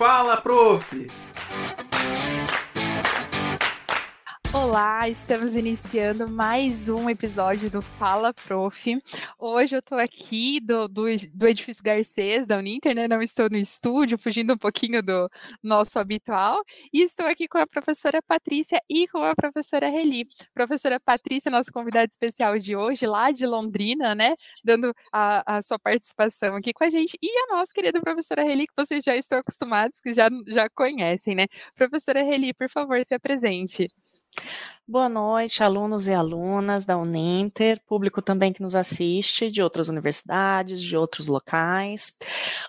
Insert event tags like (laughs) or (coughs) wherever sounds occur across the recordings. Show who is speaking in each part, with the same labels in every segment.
Speaker 1: Fala, prof!
Speaker 2: Olá, estamos iniciando mais um episódio do Fala Prof. Hoje eu estou aqui do, do, do, edifício Garcês, da Uninter, né? Não estou no estúdio, fugindo um pouquinho do nosso habitual. E estou aqui com a professora Patrícia e com a professora Reli. Professora Patrícia, nossa convidada especial de hoje, lá de Londrina, né? Dando a, a sua participação aqui com a gente. E a nossa querida professora Reli, que vocês já estão acostumados, que já, já conhecem, né? Professora Reli, por favor, se apresente.
Speaker 3: Boa noite, alunos e alunas da Uninter, público também que nos assiste de outras universidades, de outros locais.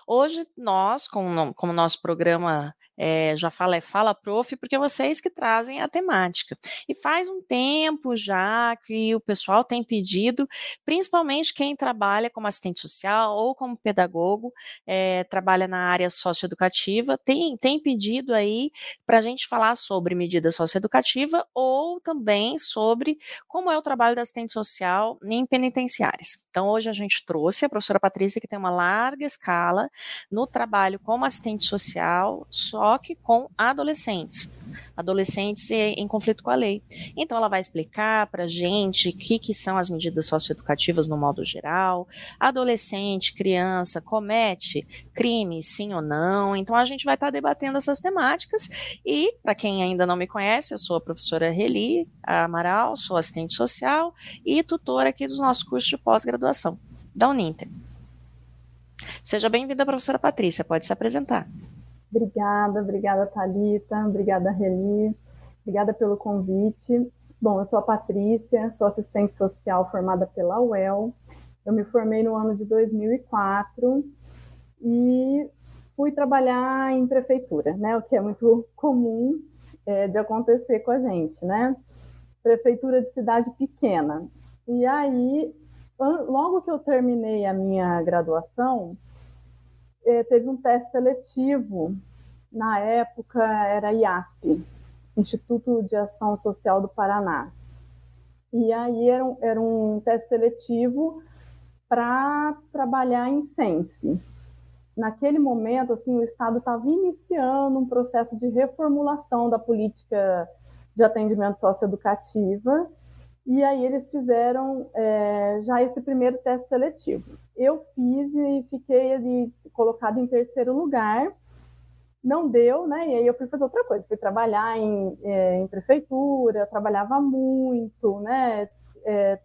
Speaker 3: Hoje nós, como, como nosso programa é, já fala é Fala Prof, porque vocês que trazem a temática. E faz um tempo já que o pessoal tem pedido, principalmente quem trabalha como assistente social ou como pedagogo, é, trabalha na área socioeducativa, tem, tem pedido aí para a gente falar sobre medida socioeducativa ou também sobre como é o trabalho da assistente social em penitenciárias. Então, hoje a gente trouxe a professora Patrícia, que tem uma larga escala no trabalho como assistente social, só choque com adolescentes, adolescentes em conflito com a lei. Então, ela vai explicar para a gente o que, que são as medidas socioeducativas no modo geral. Adolescente, criança, comete crime, sim ou não. Então, a gente vai estar tá debatendo essas temáticas. E, para quem ainda não me conhece, eu sou a professora Reli Amaral, sou assistente social e tutora aqui dos nossos cursos de pós-graduação da Uninter. Seja bem-vinda, professora Patrícia, pode se apresentar.
Speaker 4: Obrigada, obrigada Talita, obrigada Reli, obrigada pelo convite. Bom, eu sou a Patrícia, sou assistente social formada pela UEL. Eu me formei no ano de 2004 e fui trabalhar em prefeitura, né? O que é muito comum é, de acontecer com a gente, né? Prefeitura de cidade pequena. E aí, logo que eu terminei a minha graduação, teve um teste seletivo, na época era IASP, Instituto de Ação Social do Paraná. E aí era um, era um teste seletivo para trabalhar em Sense. Naquele momento, assim, o Estado estava iniciando um processo de reformulação da política de atendimento socioeducativa e aí eles fizeram é, já esse primeiro teste seletivo. Eu fiz e fiquei ali colocado em terceiro lugar. Não deu, né? E aí eu fui fazer outra coisa, fui trabalhar em, é, em prefeitura, trabalhava muito, né? É,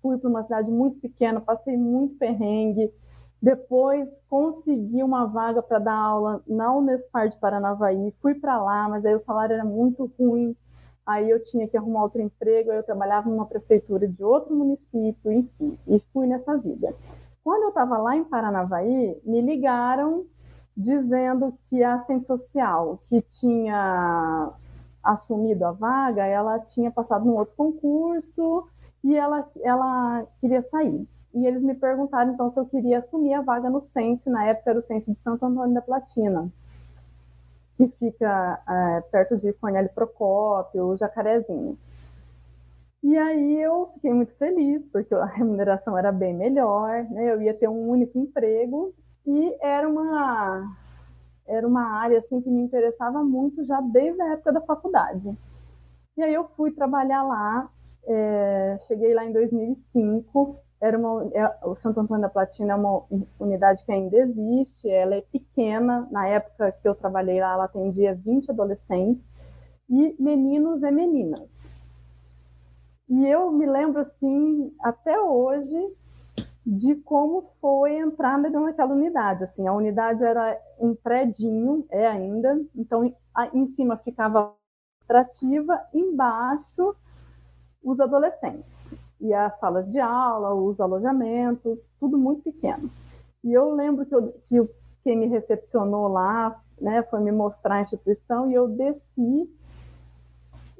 Speaker 4: fui para uma cidade muito pequena, passei muito perrengue. Depois consegui uma vaga para dar aula na Unespar de Paranavaí, fui para lá, mas aí o salário era muito ruim, aí eu tinha que arrumar outro emprego, aí eu trabalhava numa prefeitura de outro município, enfim, e fui nessa vida. Quando eu estava lá em Paranavaí, me ligaram dizendo que a assistente social que tinha assumido a vaga, ela tinha passado num outro concurso e ela, ela queria sair. E eles me perguntaram então se eu queria assumir a vaga no Sense, na época era o Sense de Santo Antônio da Platina que fica é, perto de Cornélio Procópio, Jacarezinho. E aí eu fiquei muito feliz, porque a remuneração era bem melhor, né? eu ia ter um único emprego e era uma, era uma área assim, que me interessava muito já desde a época da faculdade. E aí eu fui trabalhar lá, é, cheguei lá em 2005, era uma, é, o Santo Antônio da Platina é uma unidade que ainda existe, ela é pequena, na época que eu trabalhei lá, ela atendia 20 adolescentes, e meninos e meninas. E eu me lembro, assim, até hoje, de como foi entrar dentro daquela unidade. Assim, a unidade era um predinho, é ainda, então em cima ficava atrativa, embaixo os adolescentes e as salas de aula, os alojamentos, tudo muito pequeno. E eu lembro que, eu, que quem me recepcionou lá né, foi me mostrar a instituição e eu desci.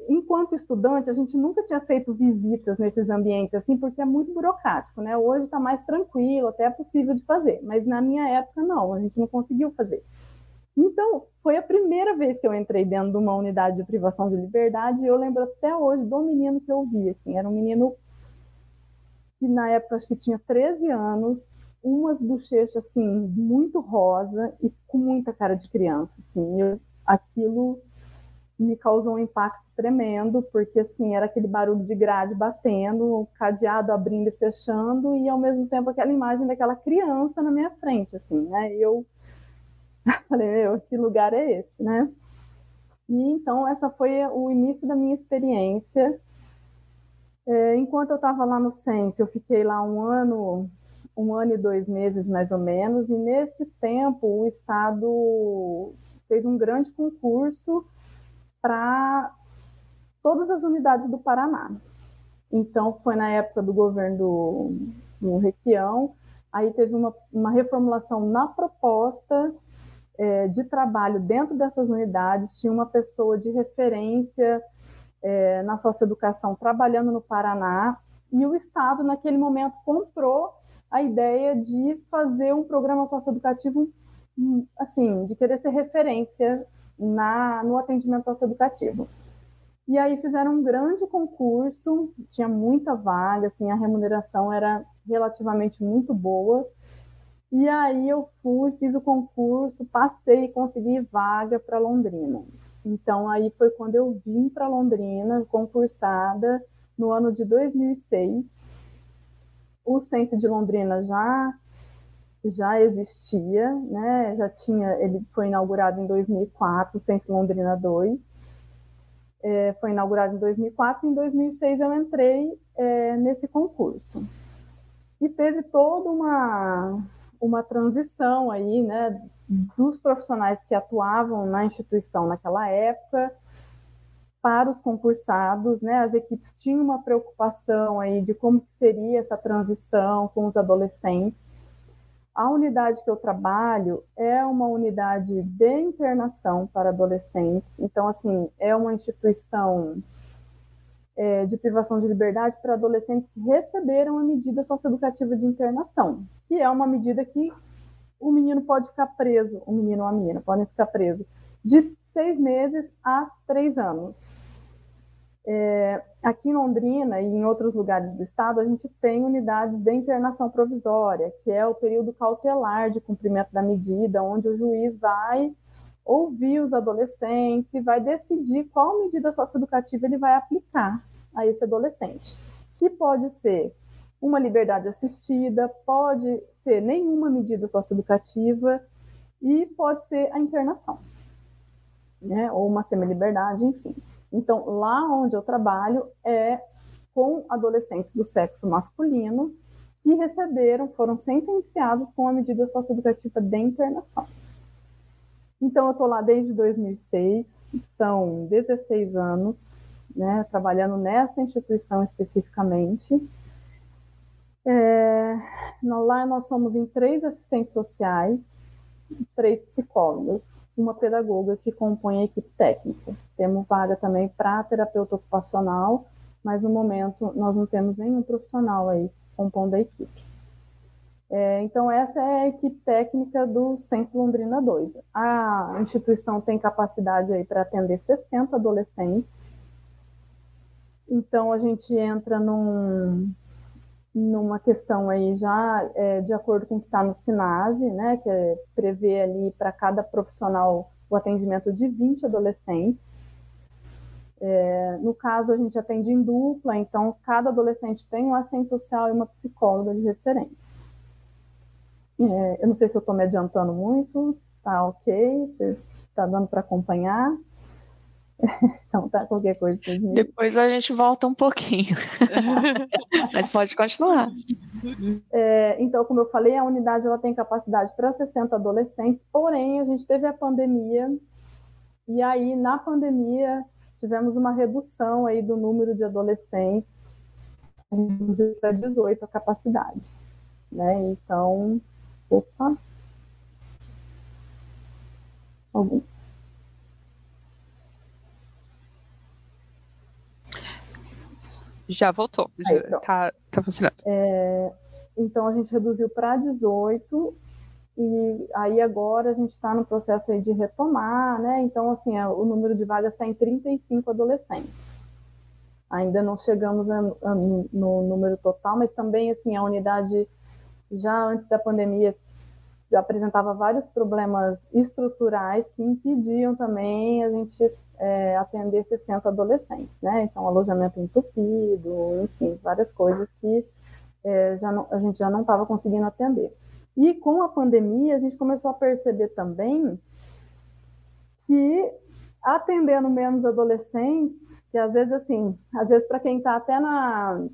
Speaker 4: Enquanto estudante, a gente nunca tinha feito visitas nesses ambientes assim, porque é muito burocrático, né? Hoje está mais tranquilo, até é possível de fazer, mas na minha época não, a gente não conseguiu fazer. Então, foi a primeira vez que eu entrei dentro de uma unidade de privação de liberdade e eu lembro até hoje do menino que eu vi, assim, era um menino que na época acho que tinha 13 anos, umas bochechas assim muito rosa e com muita cara de criança, assim. Eu, aquilo me causou um impacto tremendo, porque assim, era aquele barulho de grade batendo, o cadeado abrindo e fechando, e ao mesmo tempo aquela imagem daquela criança na minha frente, assim, né? E eu (laughs) falei, meu, que lugar é esse, né? E então essa foi o início da minha experiência. É, enquanto eu estava lá no Sense, eu fiquei lá um ano, um ano e dois meses mais ou menos, e nesse tempo o Estado fez um grande concurso para todas as unidades do Paraná. Então, foi na época do governo do, do Requião, aí teve uma, uma reformulação na proposta é, de trabalho dentro dessas unidades, tinha uma pessoa de referência é, na socioeducação trabalhando no Paraná, e o Estado, naquele momento, comprou a ideia de fazer um programa socioeducativo, hum, assim, de querer ser referência na, no atendimento socioeducativo. E aí fizeram um grande concurso, tinha muita vaga, assim, a remuneração era relativamente muito boa. E aí eu fui, fiz o concurso, passei e consegui vaga para Londrina. Então aí foi quando eu vim para Londrina, concursada no ano de 2006. O Sense de Londrina já já existia, né? Já tinha, ele foi inaugurado em 2004, o Sense Londrina 2. É, foi inaugurado em 2004 e em 2006 eu entrei é, nesse concurso. E teve toda uma, uma transição aí, né, dos profissionais que atuavam na instituição naquela época para os concursados, né, as equipes tinham uma preocupação aí de como seria essa transição com os adolescentes. A unidade que eu trabalho é uma unidade de internação para adolescentes, então, assim, é uma instituição é, de privação de liberdade para adolescentes que receberam a medida socioeducativa de internação, que é uma medida que o menino pode ficar preso, o menino ou a menina podem ficar presos de seis meses a três anos. É, aqui em Londrina e em outros lugares do estado, a gente tem unidades de internação provisória, que é o período cautelar de cumprimento da medida, onde o juiz vai ouvir os adolescentes e vai decidir qual medida socioeducativa ele vai aplicar a esse adolescente, que pode ser uma liberdade assistida, pode ser nenhuma medida socioeducativa e pode ser a internação, né? ou uma semi-liberdade, enfim. Então, lá onde eu trabalho é com adolescentes do sexo masculino que receberam, foram sentenciados com a medida socioeducativa de internação. Então, eu estou lá desde 2006, são 16 anos, né, trabalhando nessa instituição especificamente. É, lá nós somos em três assistentes sociais, três psicólogas uma pedagoga que compõe a equipe técnica. Temos vaga também para terapeuta ocupacional, mas no momento nós não temos nenhum profissional aí compondo a equipe. É, então, essa é a equipe técnica do Senso Londrina 2. A instituição tem capacidade aí para atender 60 adolescentes. Então, a gente entra num, numa questão aí já é, de acordo com o que está no SINASE, né, que é, prevê ali para cada profissional o atendimento de 20 adolescentes. É, no caso, a gente atende em dupla, então cada adolescente tem um assistente social e uma psicóloga de referência. É, eu não sei se eu estou me adiantando muito, tá ok, está dando para acompanhar. (laughs) Então tá, qualquer coisa.
Speaker 3: Depois a gente volta um pouquinho. (laughs) Mas pode continuar.
Speaker 4: É, então, como eu falei, a unidade ela tem capacidade para 60 adolescentes, porém a gente teve a pandemia, e aí na pandemia tivemos uma redução aí do número de adolescentes, reduziu para 18 a capacidade. Né? Então, opa. Algum.
Speaker 2: Já voltou, já então. tá, tá funcionando.
Speaker 4: É, então a gente reduziu para 18 e aí agora a gente está no processo aí de retomar, né? Então, assim, é, o número de vagas está em 35 adolescentes. Ainda não chegamos a, a, no número total, mas também, assim, a unidade já antes da pandemia apresentava vários problemas estruturais que impediam também a gente é, atender 60 adolescentes, né? Então, alojamento entupido, enfim, várias coisas que é, já não, a gente já não estava conseguindo atender. E com a pandemia, a gente começou a perceber também que atendendo menos adolescentes, que às vezes assim, às vezes para quem está até na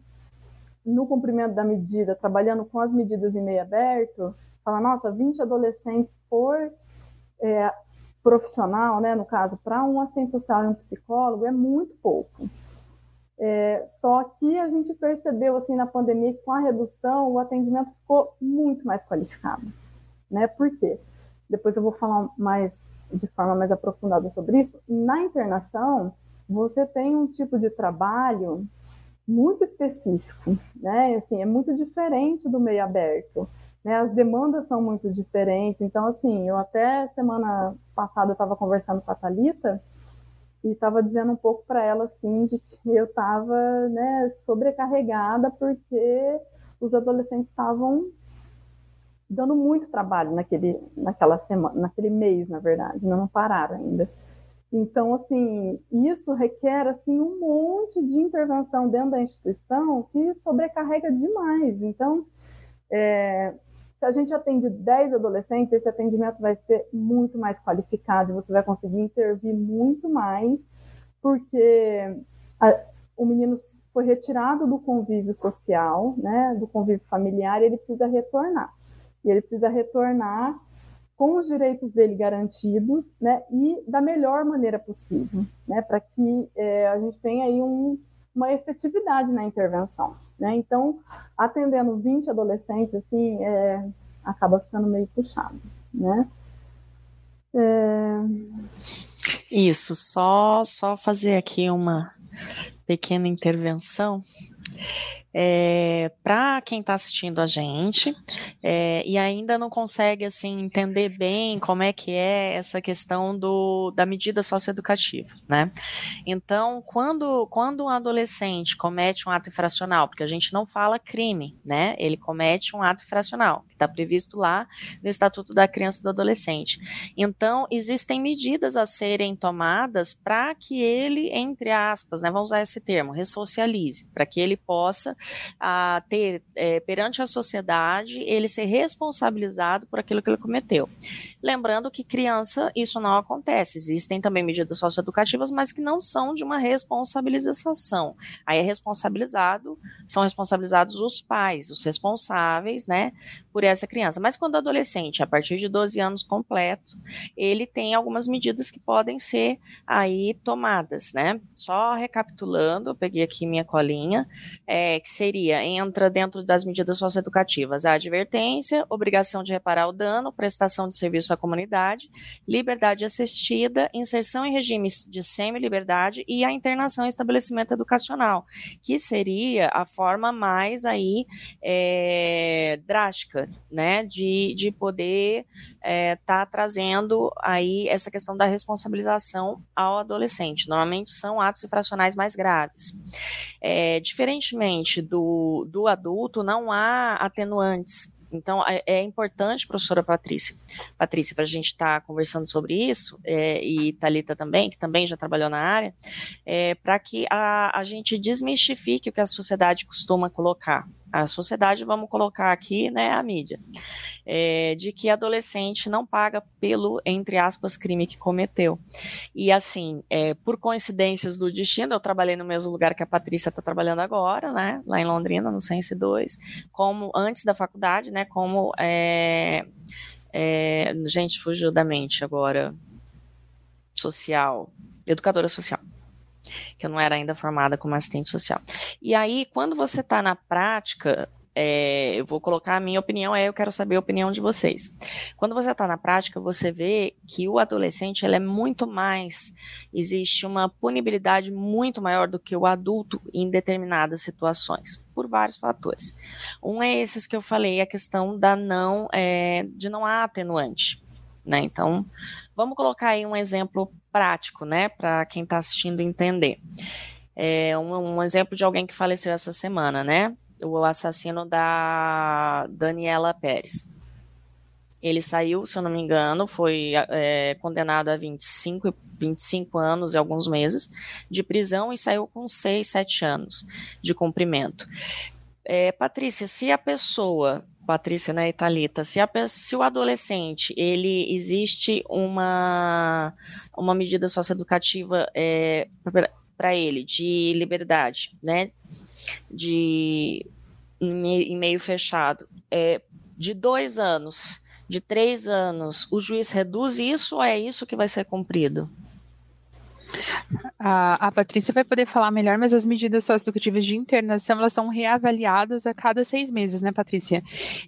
Speaker 4: no cumprimento da medida, trabalhando com as medidas em meio aberto, fala, nossa, 20 adolescentes por é, profissional, né, no caso, para um assistente social e um psicólogo, é muito pouco. É, só que a gente percebeu, assim, na pandemia, que com a redução, o atendimento ficou muito mais qualificado, né, por quê? Depois eu vou falar mais, de forma mais aprofundada sobre isso. Na internação, você tem um tipo de trabalho muito específico, né, assim, é muito diferente do meio aberto né, as demandas são muito diferentes. Então, assim, eu até semana passada estava conversando com a Thalita e estava dizendo um pouco para ela, assim, de que eu estava né, sobrecarregada porque os adolescentes estavam dando muito trabalho naquele, naquela semana, naquele mês, na verdade, não pararam ainda. Então, assim, isso requer assim um monte de intervenção dentro da instituição que sobrecarrega demais. Então, é, se a gente atende 10 adolescentes, esse atendimento vai ser muito mais qualificado, você vai conseguir intervir muito mais, porque a, o menino foi retirado do convívio social, né, do convívio familiar, e ele precisa retornar. E ele precisa retornar com os direitos dele garantidos, né, e da melhor maneira possível, né, para que é, a gente tenha aí um, uma efetividade na intervenção. Né? Então, atendendo 20 adolescentes, assim, é, acaba ficando meio puxado, né?
Speaker 3: É... Isso, só, só fazer aqui uma pequena intervenção é, para quem está assistindo a gente é, e ainda não consegue assim entender bem como é que é essa questão do, da medida socioeducativa, né? Então, quando, quando um adolescente comete um ato infracional, porque a gente não fala crime, né? Ele comete um ato infracional, que está previsto lá no Estatuto da Criança e do Adolescente. Então, existem medidas a serem tomadas para que ele, entre aspas, né, vamos usar esse termo, ressocialize, para que ele possa a ter é, perante a sociedade ele ser responsabilizado por aquilo que ele cometeu. Lembrando que criança isso não acontece, existem também medidas socioeducativas, mas que não são de uma responsabilização. Aí é responsabilizado, são responsabilizados os pais, os responsáveis, né, por essa criança. Mas quando adolescente, a partir de 12 anos completos, ele tem algumas medidas que podem ser aí tomadas, né? Só recapitulando, eu peguei aqui minha colinha, é, que seria, entra dentro das medidas socioeducativas, a advertência, obrigação de reparar o dano, prestação de serviço à comunidade, liberdade assistida, inserção em regimes de semi-liberdade e a internação em estabelecimento educacional, que seria a forma mais aí é, drástica, né, de, de poder estar é, tá trazendo aí essa questão da responsabilização ao adolescente. Normalmente são atos infracionais mais graves. É, diferentemente do, do adulto, não há atenuantes. Então, é, é importante, professora Patrícia, Patrícia, para a gente estar tá conversando sobre isso, é, e Talita também, que também já trabalhou na área, é, para que a, a gente desmistifique o que a sociedade costuma colocar a sociedade, vamos colocar aqui, né, a mídia, é, de que adolescente não paga pelo, entre aspas, crime que cometeu. E assim, é, por coincidências do destino, eu trabalhei no mesmo lugar que a Patrícia está trabalhando agora, né, lá em Londrina, no Sense 2, como antes da faculdade, né, como, é, é, gente, fugiu da mente agora, social, educadora social que eu não era ainda formada como assistente social. E aí, quando você está na prática, é, eu vou colocar a minha opinião, aí eu quero saber a opinião de vocês. Quando você está na prática, você vê que o adolescente ele é muito mais, existe uma punibilidade muito maior do que o adulto em determinadas situações, por vários fatores. Um é esses que eu falei, a questão da não, é, de não há atenuante. Né? Então, vamos colocar aí um exemplo prático, né, para quem está assistindo entender. É um, um, exemplo de alguém que faleceu essa semana, né? o assassino da Daniela Pérez. Ele saiu, se eu não me engano, foi é, condenado a 25, 25 anos e alguns meses de prisão e saiu com 6, 7 anos de cumprimento. É, Patrícia, se a pessoa Patrícia, né, Italita, se, se o adolescente, ele existe uma, uma medida socioeducativa é, para ele de liberdade, né, de em meio fechado, é, de dois anos, de três anos, o juiz reduz isso ou é isso que vai ser cumprido?
Speaker 2: A, a Patrícia vai poder falar melhor, mas as medidas socioeducativas de internação elas são reavaliadas a cada seis meses, né, Patrícia?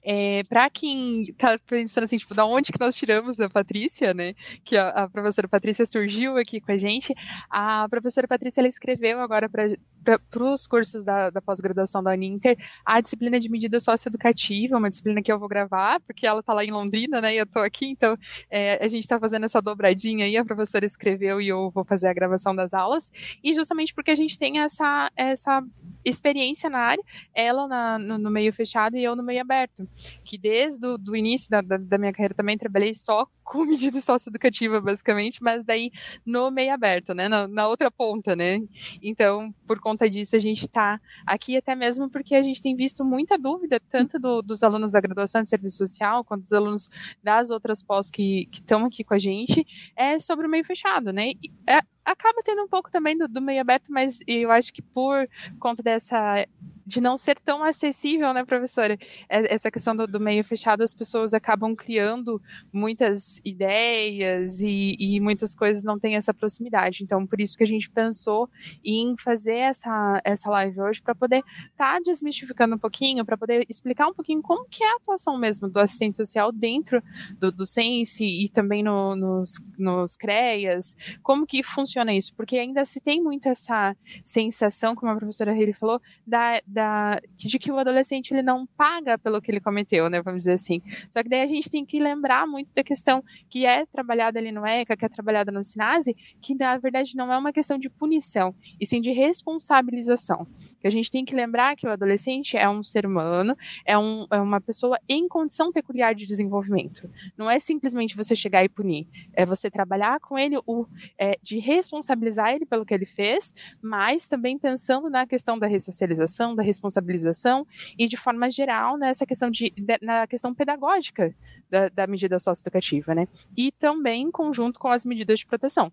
Speaker 2: É, Para quem está pensando assim, tipo, da onde que nós tiramos a Patrícia, né? Que a, a professora Patrícia surgiu aqui com a gente. A professora Patrícia ela escreveu agora para para os cursos da, da pós-graduação da Uninter, a disciplina de medida socioeducativa, uma disciplina que eu vou gravar, porque ela está lá em Londrina, né, e eu estou aqui, então é, a gente está fazendo essa dobradinha aí, a professora escreveu e eu vou fazer a gravação das aulas, e justamente porque a gente tem essa, essa experiência na área, ela na, no, no, meio fechado e eu no meio aberto, que desde o início da, da, da minha carreira também trabalhei só (laughs) com medida socioeducativa, basicamente, mas daí no meio aberto, né, na, na outra ponta, né, então, por conta disso, a gente está aqui até mesmo porque a gente tem visto muita dúvida, tanto do, dos alunos da graduação de serviço social, quanto dos alunos das outras pós que estão aqui com a gente, é sobre o meio fechado, né, é, acaba tendo um pouco também do, do meio aberto, mas eu acho que por conta dessa de não ser tão acessível, né, professora? É, essa questão do, do meio fechado, as pessoas acabam criando muitas ideias e, e, muitas coisas não têm essa proximidade. Então, por isso que a gente pensou em fazer essa, essa live hoje para poder estar tá desmistificando um pouquinho, para poder explicar um pouquinho como que é a atuação mesmo do assistente social dentro do, do Sense e também no, nos, nos CREAS, como que funciona isso, porque ainda se tem muito essa sensação, como a professora Haley falou, da da, de que o adolescente ele não paga pelo que ele cometeu, né? Vamos dizer assim. Só que daí a gente tem que lembrar muito da questão que é trabalhada ali no ECA, que é trabalhada no SINASE, que na verdade não é uma questão de punição, e sim de responsabilização a gente tem que lembrar que o adolescente é um ser humano, é, um, é uma pessoa em condição peculiar de desenvolvimento. Não é simplesmente você chegar e punir, é você trabalhar com ele, o, é, de responsabilizar ele pelo que ele fez, mas também pensando na questão da ressocialização, da responsabilização e de forma geral nessa questão de, de na questão pedagógica da, da medida socioeducativa, né? E também em conjunto com as medidas de proteção.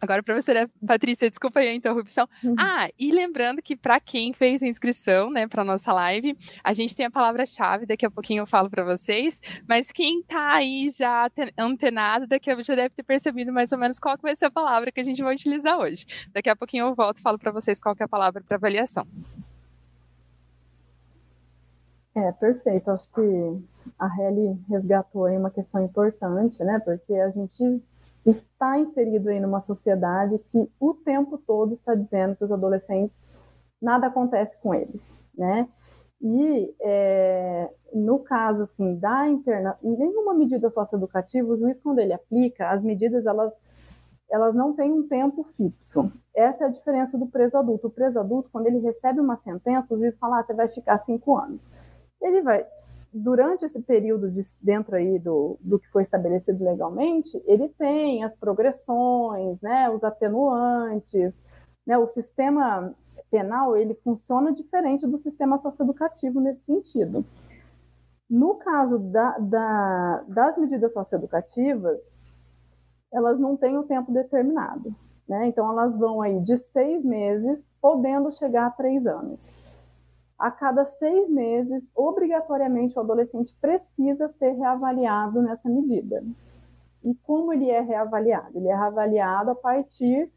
Speaker 2: Agora, professora Patrícia, desculpa aí a interrupção. Uhum. Ah, e lembrando que para quem fez a inscrição, né, para nossa live, a gente tem a palavra-chave, daqui a pouquinho eu falo para vocês, mas quem está aí já antenado, daqui a pouco já deve ter percebido mais ou menos qual que vai ser a palavra que a gente vai utilizar hoje. Daqui a pouquinho eu volto e falo para vocês qual que é a palavra para avaliação.
Speaker 4: É, perfeito. Acho que a Helly resgatou aí uma questão importante, né? Porque a gente está inserido aí numa sociedade que o tempo todo está dizendo que os adolescentes nada acontece com eles, né? E é, no caso assim da interna, nenhuma medida socioeducativa, o juiz quando ele aplica as medidas elas elas não têm um tempo fixo. Essa é a diferença do preso adulto. O preso adulto, quando ele recebe uma sentença, o juiz fala: ah, você vai ficar cinco anos. Ele vai durante esse período de, dentro aí do, do que foi estabelecido legalmente, ele tem as progressões, né, os atenuantes, né, o sistema penal ele funciona diferente do sistema socioeducativo nesse sentido. No caso da, da, das medidas socioeducativas, elas não têm o tempo determinado, né? Então elas vão aí de seis meses, podendo chegar a três anos a cada seis meses, obrigatoriamente o adolescente precisa ser reavaliado nessa medida. E como ele é reavaliado? Ele é reavaliado a partir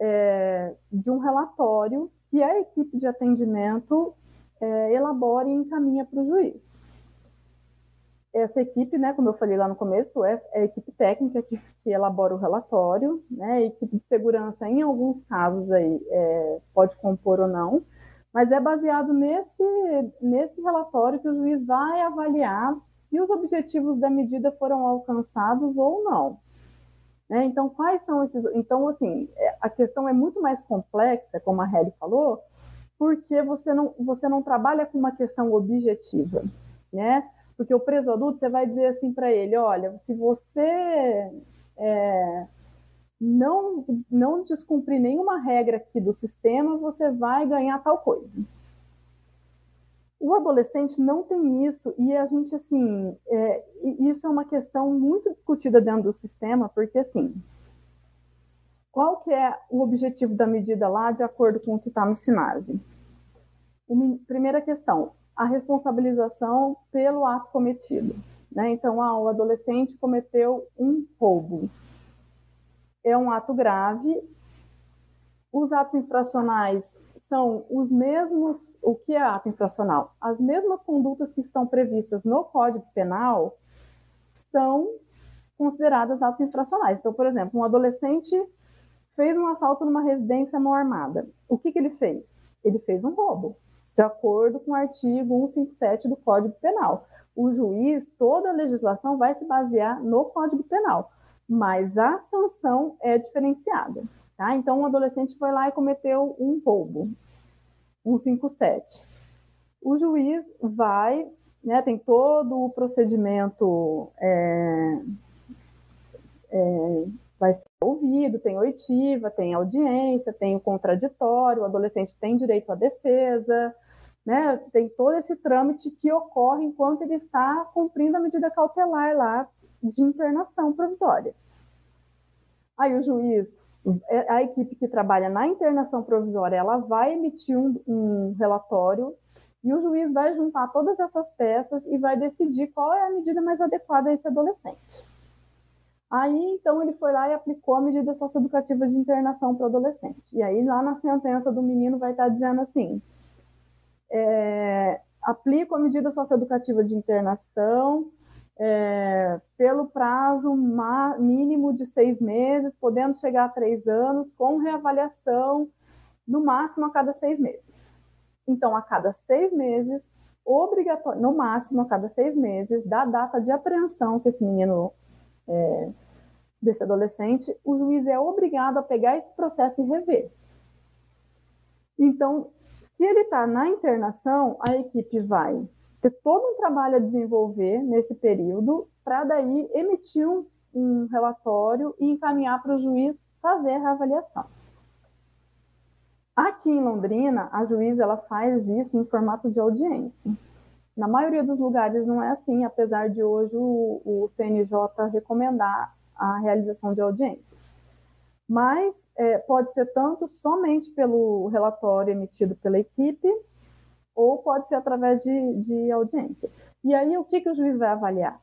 Speaker 4: é, de um relatório que a equipe de atendimento é, elabora e encaminha para o juiz. Essa equipe, né, como eu falei lá no começo, é, é a equipe técnica que, que, elabora o relatório, né, a equipe de segurança, em alguns casos, aí, é, pode compor ou não, mas é baseado nesse, nesse relatório que o juiz vai avaliar se os objetivos da medida foram alcançados ou não. Né? Então, quais são esses. Então, assim, é, a questão é muito mais complexa, como a Helly falou, porque você não, você não trabalha com uma questão objetiva, né? Porque o preso adulto, você vai dizer assim para ele, olha, se você é, não, não descumprir nenhuma regra aqui do sistema, você vai ganhar tal coisa. O adolescente não tem isso, e a gente, assim, é, isso é uma questão muito discutida dentro do sistema, porque, assim, qual que é o objetivo da medida lá, de acordo com o que está no SINASE? Primeira questão, a responsabilização pelo ato cometido. Né? Então, ah, o adolescente cometeu um roubo. É um ato grave. Os atos infracionais são os mesmos. O que é ato infracional? As mesmas condutas que estão previstas no Código Penal são consideradas atos infracionais. Então, por exemplo, um adolescente fez um assalto numa residência mão armada. O que, que ele fez? Ele fez um roubo, de acordo com o artigo 157 do Código Penal. O juiz, toda a legislação vai se basear no Código Penal, mas a sanção é diferenciada. Tá? Então, um adolescente foi lá e cometeu um roubo, 157. O juiz vai, né, tem todo o procedimento é, é, vai ser ouvido, tem oitiva, tem audiência, tem o contraditório, o adolescente tem direito à defesa, né? Tem todo esse trâmite que ocorre enquanto ele está cumprindo a medida cautelar lá de internação provisória. Aí o juiz, a equipe que trabalha na internação provisória, ela vai emitir um, um relatório e o juiz vai juntar todas essas peças e vai decidir qual é a medida mais adequada a esse adolescente. Aí, então, ele foi lá e aplicou a medida socioeducativa de internação para o adolescente. E aí, lá na sentença do menino, vai estar dizendo assim: é, aplico a medida socioeducativa de internação é, pelo prazo mínimo de seis meses, podendo chegar a três anos, com reavaliação no máximo a cada seis meses. Então, a cada seis meses, obrigatório, no máximo a cada seis meses, da data de apreensão que esse menino é, desse adolescente, o juiz é obrigado a pegar esse processo e rever. Então, se ele está na internação, a equipe vai ter todo um trabalho a desenvolver nesse período para daí emitir um, um relatório e encaminhar para o juiz fazer a avaliação. Aqui em Londrina, a juiz ela faz isso em formato de audiência. Na maioria dos lugares não é assim, apesar de hoje o, o CNJ recomendar a realização de audiências. Mas é, pode ser tanto somente pelo relatório emitido pela equipe, ou pode ser através de, de audiência. E aí, o que, que o juiz vai avaliar?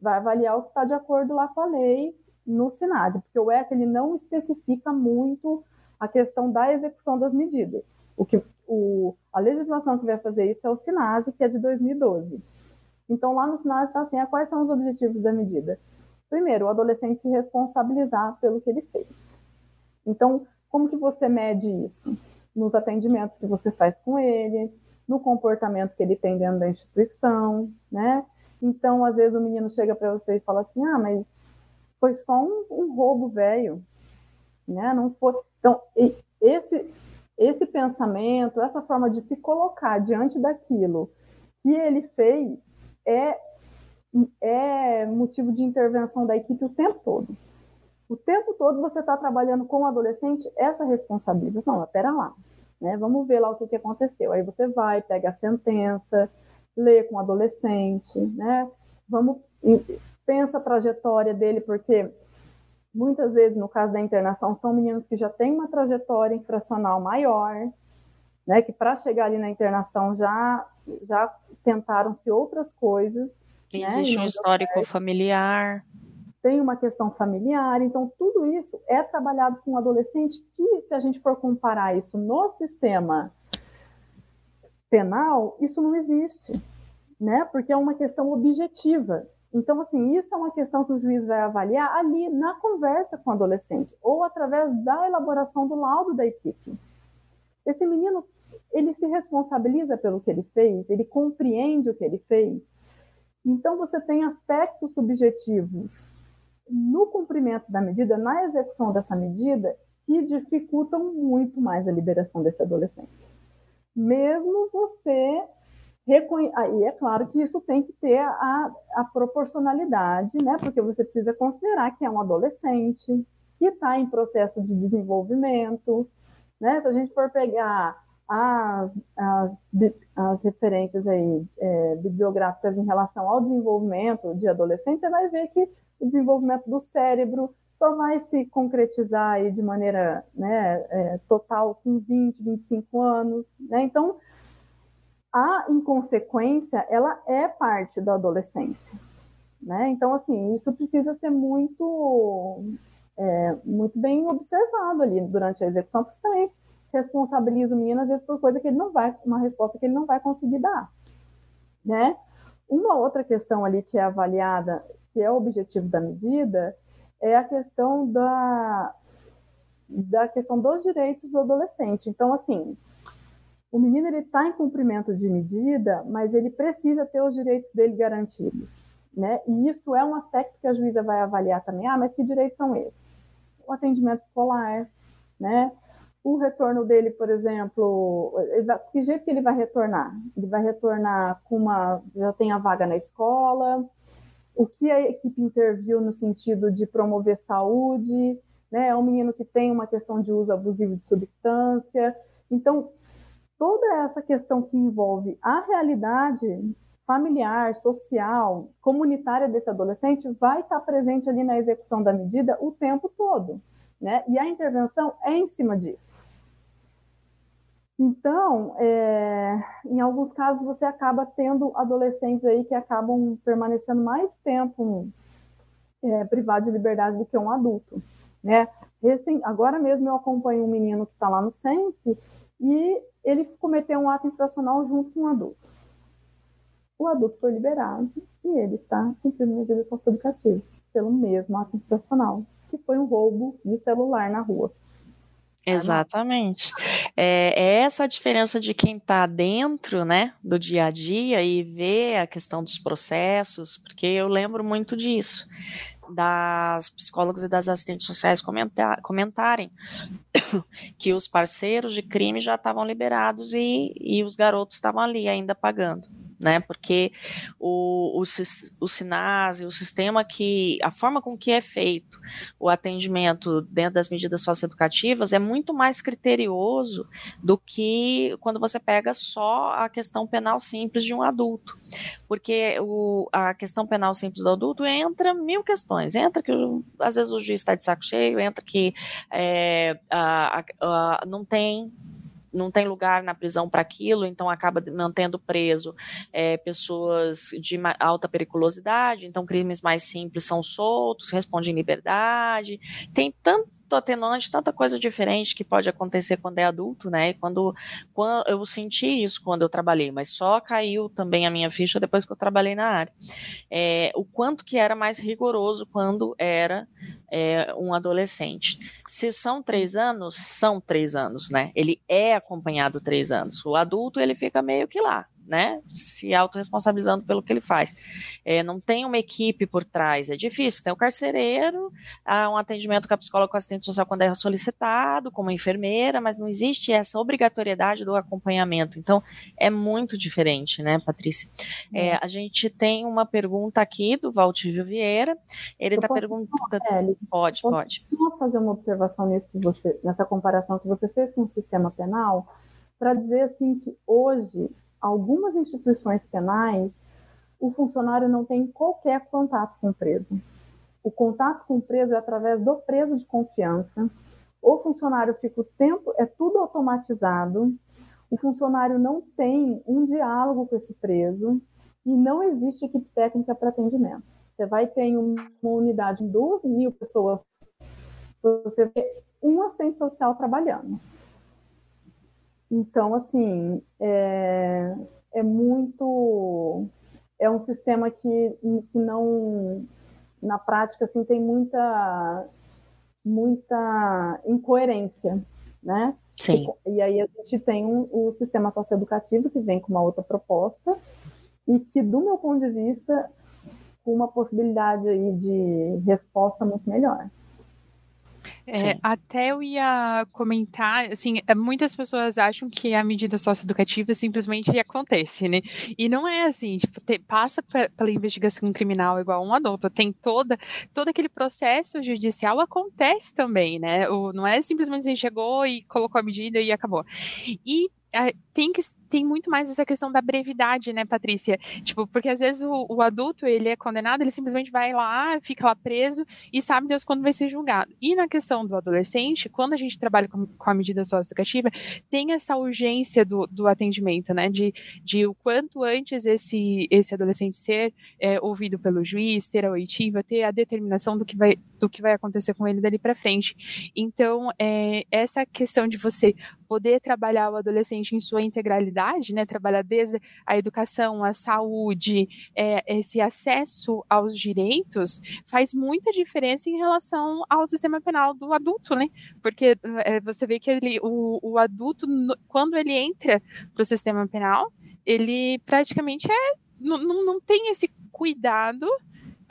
Speaker 4: Vai avaliar o que está de acordo lá com a lei no SINASE, porque o ECA ele não especifica muito a questão da execução das medidas. O que o, a legislação que vai fazer isso é o SINASE, que é de 2012. Então, lá no SINASE está assim, ah, quais são os objetivos da medida? Primeiro, o adolescente se responsabilizar pelo que ele fez. Então, como que você mede isso? Nos atendimentos que você faz com ele, no comportamento que ele tem dentro da instituição, né? Então, às vezes o menino chega para você e fala assim: "Ah, mas foi só um, um roubo velho", né? Não foi. Então, esse esse pensamento, essa forma de se colocar diante daquilo que ele fez é, é motivo de intervenção da equipe o tempo todo. O tempo todo você está trabalhando com o adolescente essa responsabilidade. Não, pera lá, né? Vamos ver lá o que, que aconteceu. Aí você vai, pega a sentença, lê com o adolescente, né? Vamos pensa a trajetória dele, porque Muitas vezes, no caso da internação, são meninos que já têm uma trajetória infracional maior, né, que para chegar ali na internação já, já tentaram-se outras coisas.
Speaker 3: Né, Existe né, um histórico familiar.
Speaker 4: Tem uma questão familiar, então tudo isso é trabalhado com um adolescente que, se a gente for comparar isso no sistema penal, isso não existe, né? Porque é uma questão objetiva. Então, assim, isso é uma questão que o juiz vai avaliar ali na conversa com o adolescente ou através da elaboração do laudo da equipe. Esse menino, ele se responsabiliza pelo que ele fez, ele compreende o que ele fez. Então, você tem aspectos subjetivos no cumprimento da medida, na execução dessa medida, que dificultam muito mais a liberação desse adolescente. mesmo você Aí é claro que isso tem que ter a, a proporcionalidade, né? Porque você precisa considerar que é um adolescente, que está em processo de desenvolvimento, né? Se a gente for pegar as, as, as referências aí, é, bibliográficas em relação ao desenvolvimento de adolescente, você vai ver que o desenvolvimento do cérebro só vai se concretizar aí de maneira né, é, total com 20, 25 anos. Né? Então, a inconsequência, ela é parte da adolescência. Né? Então, assim, isso precisa ser muito, é, muito bem observado ali durante a execução, porque também responsabiliza o menino, às vezes, por coisa que ele não vai, uma resposta que ele não vai conseguir dar. Né? Uma outra questão ali que é avaliada, que é o objetivo da medida, é a questão da, da questão dos direitos do adolescente. Então, assim, o menino ele está em cumprimento de medida, mas ele precisa ter os direitos dele garantidos, né? E isso é um aspecto que a juíza vai avaliar também. Ah, mas que direitos são esses? O atendimento escolar, né? O retorno dele, por exemplo, que jeito que ele vai retornar? Ele vai retornar com uma, já tem a vaga na escola. O que a equipe interviu no sentido de promover saúde, né? É um menino que tem uma questão de uso abusivo de substância. Então, toda essa questão que envolve a realidade familiar, social, comunitária desse adolescente vai estar presente ali na execução da medida o tempo todo, né? E a intervenção é em cima disso. Então, é, em alguns casos você acaba tendo adolescentes aí que acabam permanecendo mais tempo é, privados de liberdade do que um adulto, né? Agora mesmo eu acompanho um menino que está lá no Sense e ele cometeu um ato infracional junto com um adulto. O adulto foi liberado e ele está cumprindo medida socioeducativa pelo mesmo ato infracional, que foi um roubo de celular na rua.
Speaker 3: Exatamente. É, é, essa a diferença de quem está dentro, né, do dia a dia e vê a questão dos processos, porque eu lembro muito disso das psicólogas e das assistentes sociais comentar, comentarem (coughs) que os parceiros de crime já estavam liberados e, e os garotos estavam ali ainda pagando né? Porque o, o, o SINASE, o sistema que, a forma com que é feito o atendimento dentro das medidas socioeducativas é muito mais criterioso do que quando você pega só a questão penal simples de um adulto. Porque o, a questão penal simples do adulto entra mil questões. Entra que às vezes o juiz está de saco cheio, entra que é, a, a, a, não tem não tem lugar na prisão para aquilo, então acaba mantendo preso é, pessoas de alta periculosidade, então crimes mais simples são soltos, respondem em liberdade. Tem tanto atenuante, tanta coisa diferente que pode acontecer quando é adulto, né? E quando, quando eu senti isso quando eu trabalhei, mas só caiu também a minha ficha depois que eu trabalhei na área. É, o quanto que era mais rigoroso quando era é, um adolescente. Se são três anos, são três anos, né? Ele é acompanhado três anos. O adulto ele fica meio que lá, né, se autorresponsabilizando pelo que ele faz. É, não tem uma equipe por trás, é difícil. Tem o carcereiro, há um atendimento com a psicóloga com assistente social quando é solicitado, como enfermeira, mas não existe essa obrigatoriedade do acompanhamento. Então, é muito diferente, né, Patrícia? É, a gente tem uma pergunta aqui do Valtívio Vieira. Ele está perguntando.
Speaker 4: Pode, pode. Só fazer uma observação nisso que você, nessa comparação que você fez com o sistema penal, para dizer assim que hoje algumas instituições penais, o funcionário não tem qualquer contato com o preso. O contato com o preso é através do preso de confiança. O funcionário fica o tempo, é tudo automatizado. O funcionário não tem um diálogo com esse preso e não existe equipe técnica para atendimento. Você vai ter uma unidade de 12 mil pessoas, você vê um assistente social trabalhando. Então, assim, é, é muito. É um sistema que, que não. Na prática, assim, tem muita, muita incoerência, né?
Speaker 3: Sim.
Speaker 4: E, e aí a gente tem um, o sistema socioeducativo, que vem com uma outra proposta, e que, do meu ponto de vista, com uma possibilidade aí de resposta muito melhor.
Speaker 2: É, até eu ia comentar, assim, é, muitas pessoas acham que a medida socioeducativa simplesmente acontece, né? E não é assim, tipo, te, passa pela investigação criminal igual um adulto, tem toda, todo aquele processo judicial acontece também, né? O, não é simplesmente assim, chegou e colocou a medida e acabou. E tem que tem muito mais essa questão da brevidade, né, Patrícia? Tipo, porque às vezes o, o, adulto, ele é condenado, ele simplesmente vai lá, fica lá preso e sabe Deus quando vai ser julgado. E na questão do adolescente, quando a gente trabalha com, com a medida socioeducativa, tem essa urgência do, do atendimento, né, de, de o quanto antes esse, esse adolescente ser é, ouvido pelo juiz, ter a oitiva, ter a determinação do que vai, do que vai acontecer com ele dali para frente. Então, é, essa questão de você poder trabalhar o adolescente em sua integralidade, né, trabalhar desde a educação, a saúde, é, esse acesso aos direitos, faz muita diferença em relação ao sistema penal do adulto, né? Porque é, você vê que ele, o, o adulto, quando ele entra para o sistema penal, ele praticamente é, não tem esse cuidado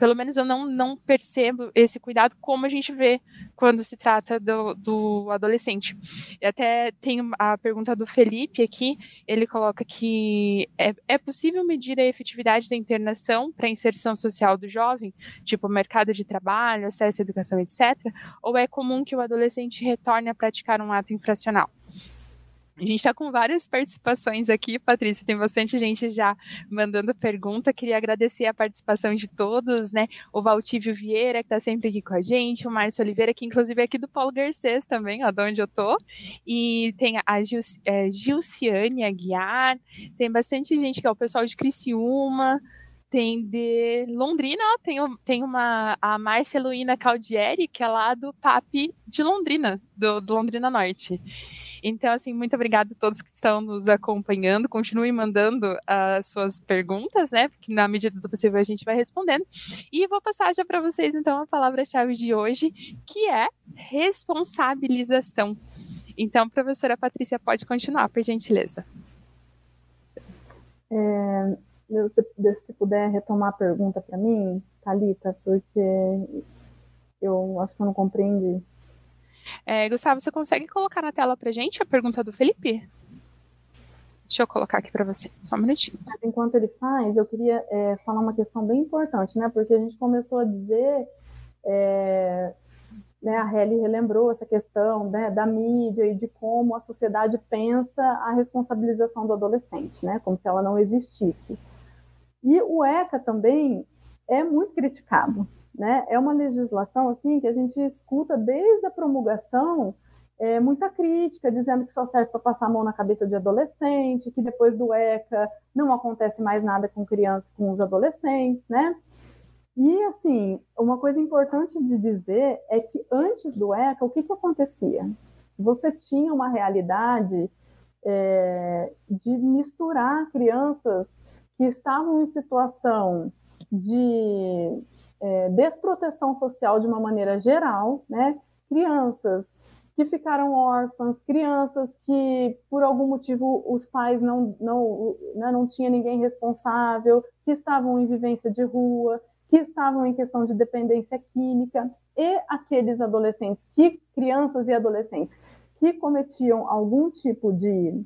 Speaker 2: pelo menos eu não, não percebo esse cuidado como a gente vê quando se trata do, do adolescente. E até tem a pergunta do Felipe aqui, ele coloca que é, é possível medir a efetividade da internação para a inserção social do jovem, tipo mercado de trabalho, acesso à educação, etc., ou é comum que o adolescente retorne a praticar um ato infracional? A gente está com várias participações aqui, Patrícia. Tem bastante gente já mandando pergunta. Queria agradecer a participação de todos, né? O Valtívio Vieira, que está sempre aqui com a gente, o Márcio Oliveira, que inclusive é aqui do Paulo Garcês também, ó, de onde eu tô. E tem a Gil, é, Gilciane Aguiar, tem bastante gente que é o pessoal de Criciúma tem de Londrina, tem, tem uma a Marceluína Caldieri, que é lá do PAP de Londrina, do, do Londrina Norte. Então, assim, muito obrigada a todos que estão nos acompanhando. Continuem mandando as suas perguntas, né? Porque na medida do possível a gente vai respondendo. E vou passar já para vocês, então, a palavra-chave de hoje, que é responsabilização. Então, professora Patrícia, pode continuar, por gentileza.
Speaker 4: É, se, se puder retomar a pergunta para mim, Thalita, porque eu acho que eu não compreendi.
Speaker 2: É, Gustavo, você consegue colocar na tela para gente a pergunta do Felipe? Deixa eu colocar aqui para você, só um minutinho.
Speaker 4: Enquanto ele faz, eu queria é, falar uma questão bem importante, né? Porque a gente começou a dizer, é, né, a Helly relembrou essa questão né, da mídia e de como a sociedade pensa a responsabilização do adolescente, né? Como se ela não existisse. E o ECA também é muito criticado, né? É uma legislação assim que a gente escuta desde a promulgação é, muita crítica, dizendo que só serve para passar a mão na cabeça de adolescente, que depois do ECA não acontece mais nada com crianças, com os adolescentes, né? E assim, uma coisa importante de dizer é que antes do ECA, o que, que acontecia? Você tinha uma realidade é, de misturar crianças que estavam em situação de é, desproteção social de uma maneira geral, né? Crianças que ficaram órfãs, crianças que por algum motivo os pais não não né, não tinha ninguém responsável, que estavam em vivência de rua, que estavam em questão de dependência química e aqueles adolescentes que crianças e adolescentes que cometiam algum tipo de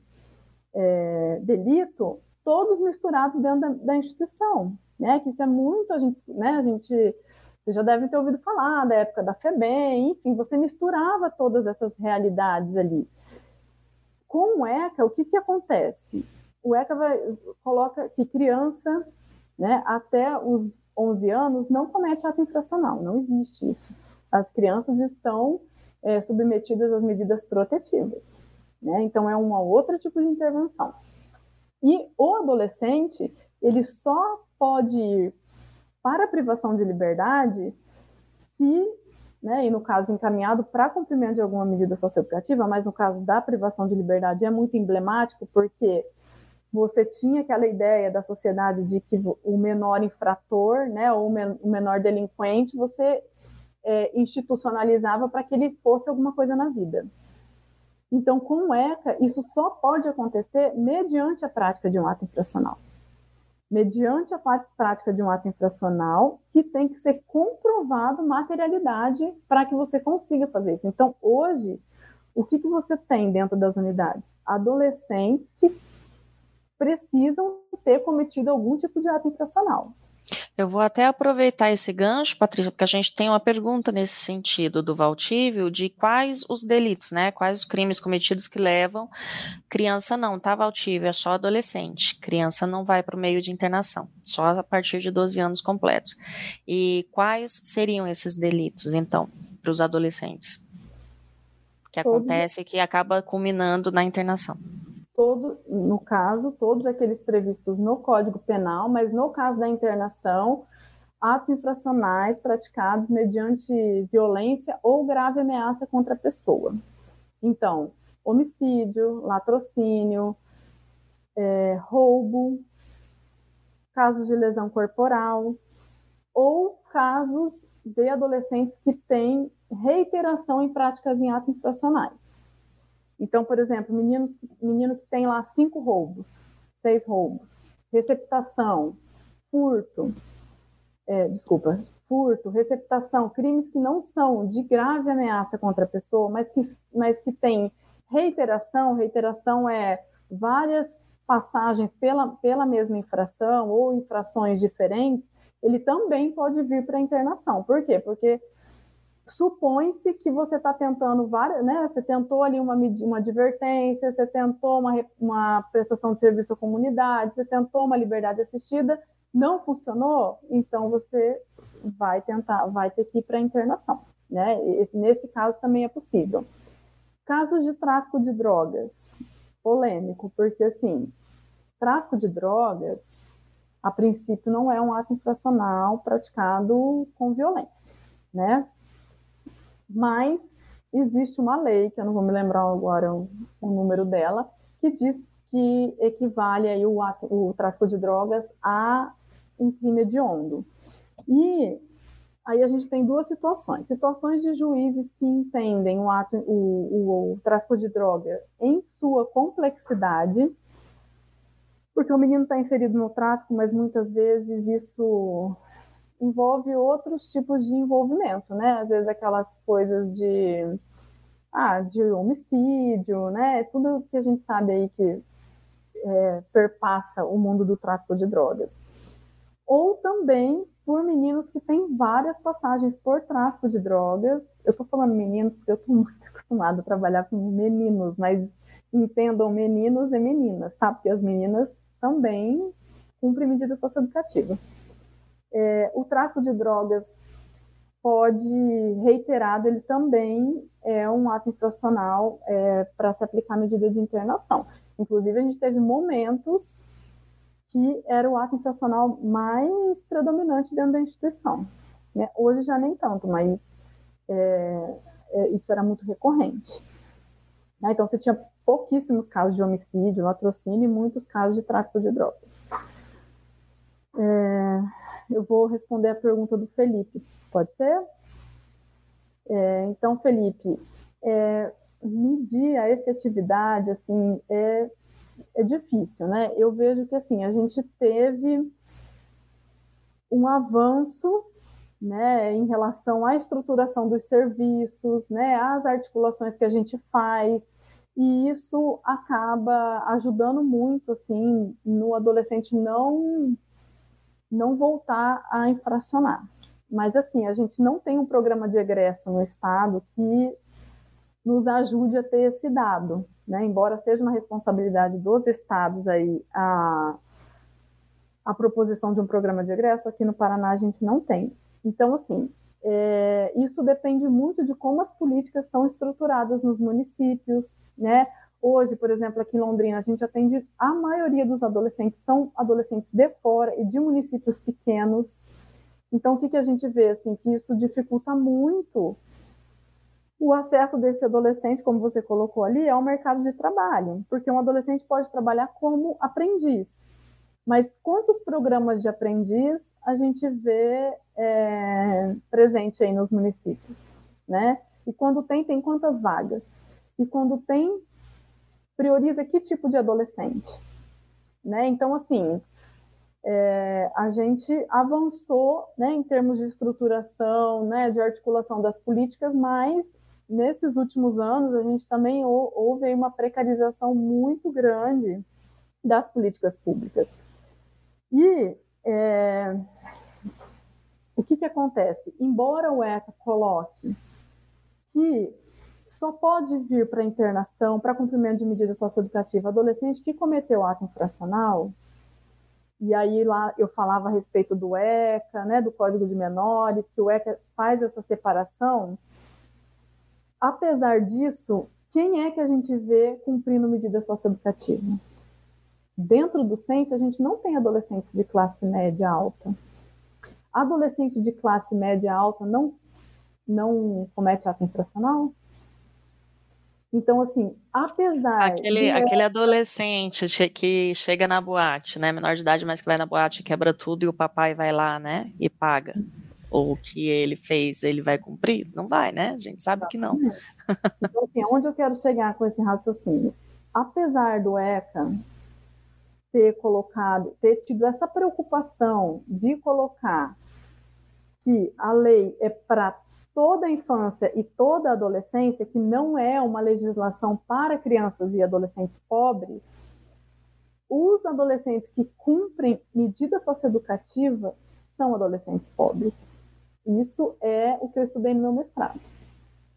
Speaker 4: é, delito todos misturados dentro da, da instituição, né? Que isso é muito a gente, né? A gente, já devem ter ouvido falar da época da FEBEM, enfim, você misturava todas essas realidades ali. Com o ECA, o que que acontece? O ECA vai, coloca que criança, né, até os 11 anos não comete ato infracional, não existe isso. As crianças estão é, submetidas às medidas protetivas, né? Então é um outro tipo de intervenção. E o adolescente, ele só pode ir para a privação de liberdade se, né, e no caso encaminhado para cumprimento de alguma medida socioeducativa, mas no caso da privação de liberdade é muito emblemático porque você tinha aquela ideia da sociedade de que o menor infrator, né, ou o menor delinquente, você é, institucionalizava para que ele fosse alguma coisa na vida. Então, com o ECA, isso só pode acontecer mediante a prática de um ato infracional. Mediante a prática de um ato infracional que tem que ser comprovado materialidade para que você consiga fazer isso. Então, hoje, o que, que você tem dentro das unidades? Adolescentes que precisam ter cometido algum tipo de ato infracional.
Speaker 3: Eu vou até aproveitar esse gancho, Patrícia, porque a gente tem uma pergunta nesse sentido do Valtívio, de quais os delitos, né? Quais os crimes cometidos que levam. Criança não, tá, Valtívio? É só adolescente. Criança não vai para o meio de internação, só a partir de 12 anos completos. E quais seriam esses delitos, então, para os adolescentes? Que acontece e que acaba culminando na internação
Speaker 4: todo, no caso, todos aqueles previstos no Código Penal, mas no caso da internação, atos infracionais praticados mediante violência ou grave ameaça contra a pessoa. Então, homicídio, latrocínio, é, roubo, casos de lesão corporal, ou casos de adolescentes que têm reiteração em práticas em atos infracionais. Então, por exemplo, meninos, menino que tem lá cinco roubos, seis roubos, receptação, furto, é, desculpa, furto, receptação, crimes que não são de grave ameaça contra a pessoa, mas que, mas que tem reiteração, reiteração é várias passagens pela, pela mesma infração ou infrações diferentes, ele também pode vir para a internação. Por quê? Porque supõe-se que você está tentando várias, né? Você tentou ali uma, uma advertência, você tentou uma, uma prestação de serviço à comunidade, você tentou uma liberdade assistida, não funcionou, então você vai tentar, vai ter que ir para a internação, né? Nesse caso também é possível. Casos de tráfico de drogas, polêmico, porque assim, tráfico de drogas, a princípio, não é um ato infracional praticado com violência, né? Mas existe uma lei, que eu não vou me lembrar agora o, o número dela, que diz que equivale aí o, ato, o tráfico de drogas a um crime hediondo. E aí a gente tem duas situações. Situações de juízes que entendem o, ato, o, o, o tráfico de droga em sua complexidade, porque o menino está inserido no tráfico, mas muitas vezes isso envolve outros tipos de envolvimento, né? Às vezes aquelas coisas de ah, de homicídio, né? Tudo que a gente sabe aí que é, perpassa o mundo do tráfico de drogas. Ou também por meninos que têm várias passagens por tráfico de drogas. Eu estou falando meninos porque eu estou (laughs) muito acostumada a trabalhar com meninos, mas entendam meninos e meninas, tá? Porque as meninas também cumprem medida socioeducativa é, o tráfico de drogas pode, reiterado, ele também é um ato infracional é, para se aplicar medida de internação. Inclusive, a gente teve momentos que era o ato infracional mais predominante dentro da instituição. Né? Hoje já nem tanto, mas é, é, isso era muito recorrente. Né? Então, você tinha pouquíssimos casos de homicídio, latrocínio e muitos casos de tráfico de drogas. É, eu vou responder a pergunta do Felipe, pode ser? É, então, Felipe, é, medir a efetividade, assim, é, é difícil, né? Eu vejo que, assim, a gente teve um avanço, né, em relação à estruturação dos serviços, né, às articulações que a gente faz, e isso acaba ajudando muito, assim, no adolescente não não voltar a infracionar. Mas, assim, a gente não tem um programa de egresso no Estado que nos ajude a ter esse dado, né? Embora seja uma responsabilidade dos estados aí a, a proposição de um programa de egresso, aqui no Paraná a gente não tem. Então, assim, é, isso depende muito de como as políticas estão estruturadas nos municípios, né? Hoje, por exemplo, aqui em Londrina, a gente atende a maioria dos adolescentes são adolescentes de fora e de municípios pequenos. Então, o que, que a gente vê? Assim, que isso dificulta muito o acesso desse adolescente, como você colocou ali, ao mercado de trabalho, porque um adolescente pode trabalhar como aprendiz. Mas quantos programas de aprendiz a gente vê é, presente aí nos municípios, né? E quando tem, tem quantas vagas? E quando tem, prioriza que tipo de adolescente, né? Então, assim, é, a gente avançou né, em termos de estruturação, né, de articulação das políticas, mas nesses últimos anos a gente também houve uma precarização muito grande das políticas públicas. E é, o que, que acontece? Embora o ECA coloque que só pode vir para internação, para cumprimento de medida socioeducativa, adolescente que cometeu ato infracional, e aí lá eu falava a respeito do ECA, né, do Código de Menores, que o ECA faz essa separação. Apesar disso, quem é que a gente vê cumprindo medida socioeducativa? Dentro do CENS, a gente não tem adolescentes de classe média alta. Adolescente de classe média alta não, não comete ato infracional? Então, assim, apesar.
Speaker 3: Aquele, aquele adolescente que chega na boate, né? Menor de idade, mas que vai na boate, quebra tudo e o papai vai lá, né? E paga. Ou o que ele fez, ele vai cumprir? Não vai, né? A gente sabe que não.
Speaker 4: Então, assim, onde eu quero chegar com esse raciocínio? Apesar do ECA ter colocado, ter tido essa preocupação de colocar que a lei é para toda a infância e toda a adolescência, que não é uma legislação para crianças e adolescentes pobres, os adolescentes que cumprem medida socioeducativa são adolescentes pobres. Isso é o que eu estudei no meu mestrado.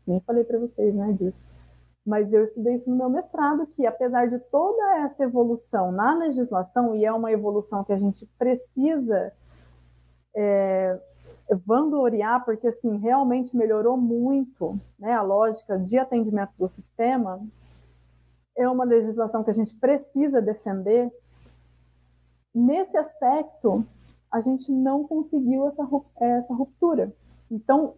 Speaker 4: Nem falei para vocês né, disso. Mas eu estudei isso no meu mestrado, que apesar de toda essa evolução na legislação, e é uma evolução que a gente precisa é, vangloriar, porque assim, realmente melhorou muito né, a lógica de atendimento do sistema, é uma legislação que a gente precisa defender. Nesse aspecto, a gente não conseguiu essa, essa ruptura. Então,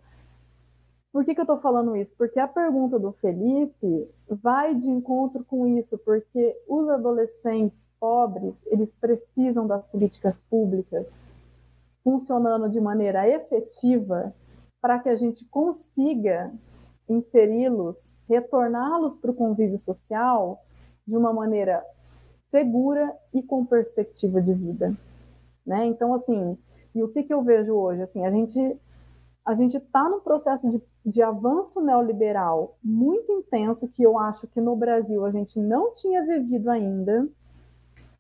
Speaker 4: por que, que eu estou falando isso? Porque a pergunta do Felipe vai de encontro com isso, porque os adolescentes pobres, eles precisam das políticas públicas funcionando de maneira efetiva para que a gente consiga inseri-los, retorná-los para o convívio social de uma maneira segura e com perspectiva de vida, né? Então, assim, e o que, que eu vejo hoje? Assim, a gente a gente está num processo de, de avanço neoliberal muito intenso que eu acho que no Brasil a gente não tinha vivido ainda.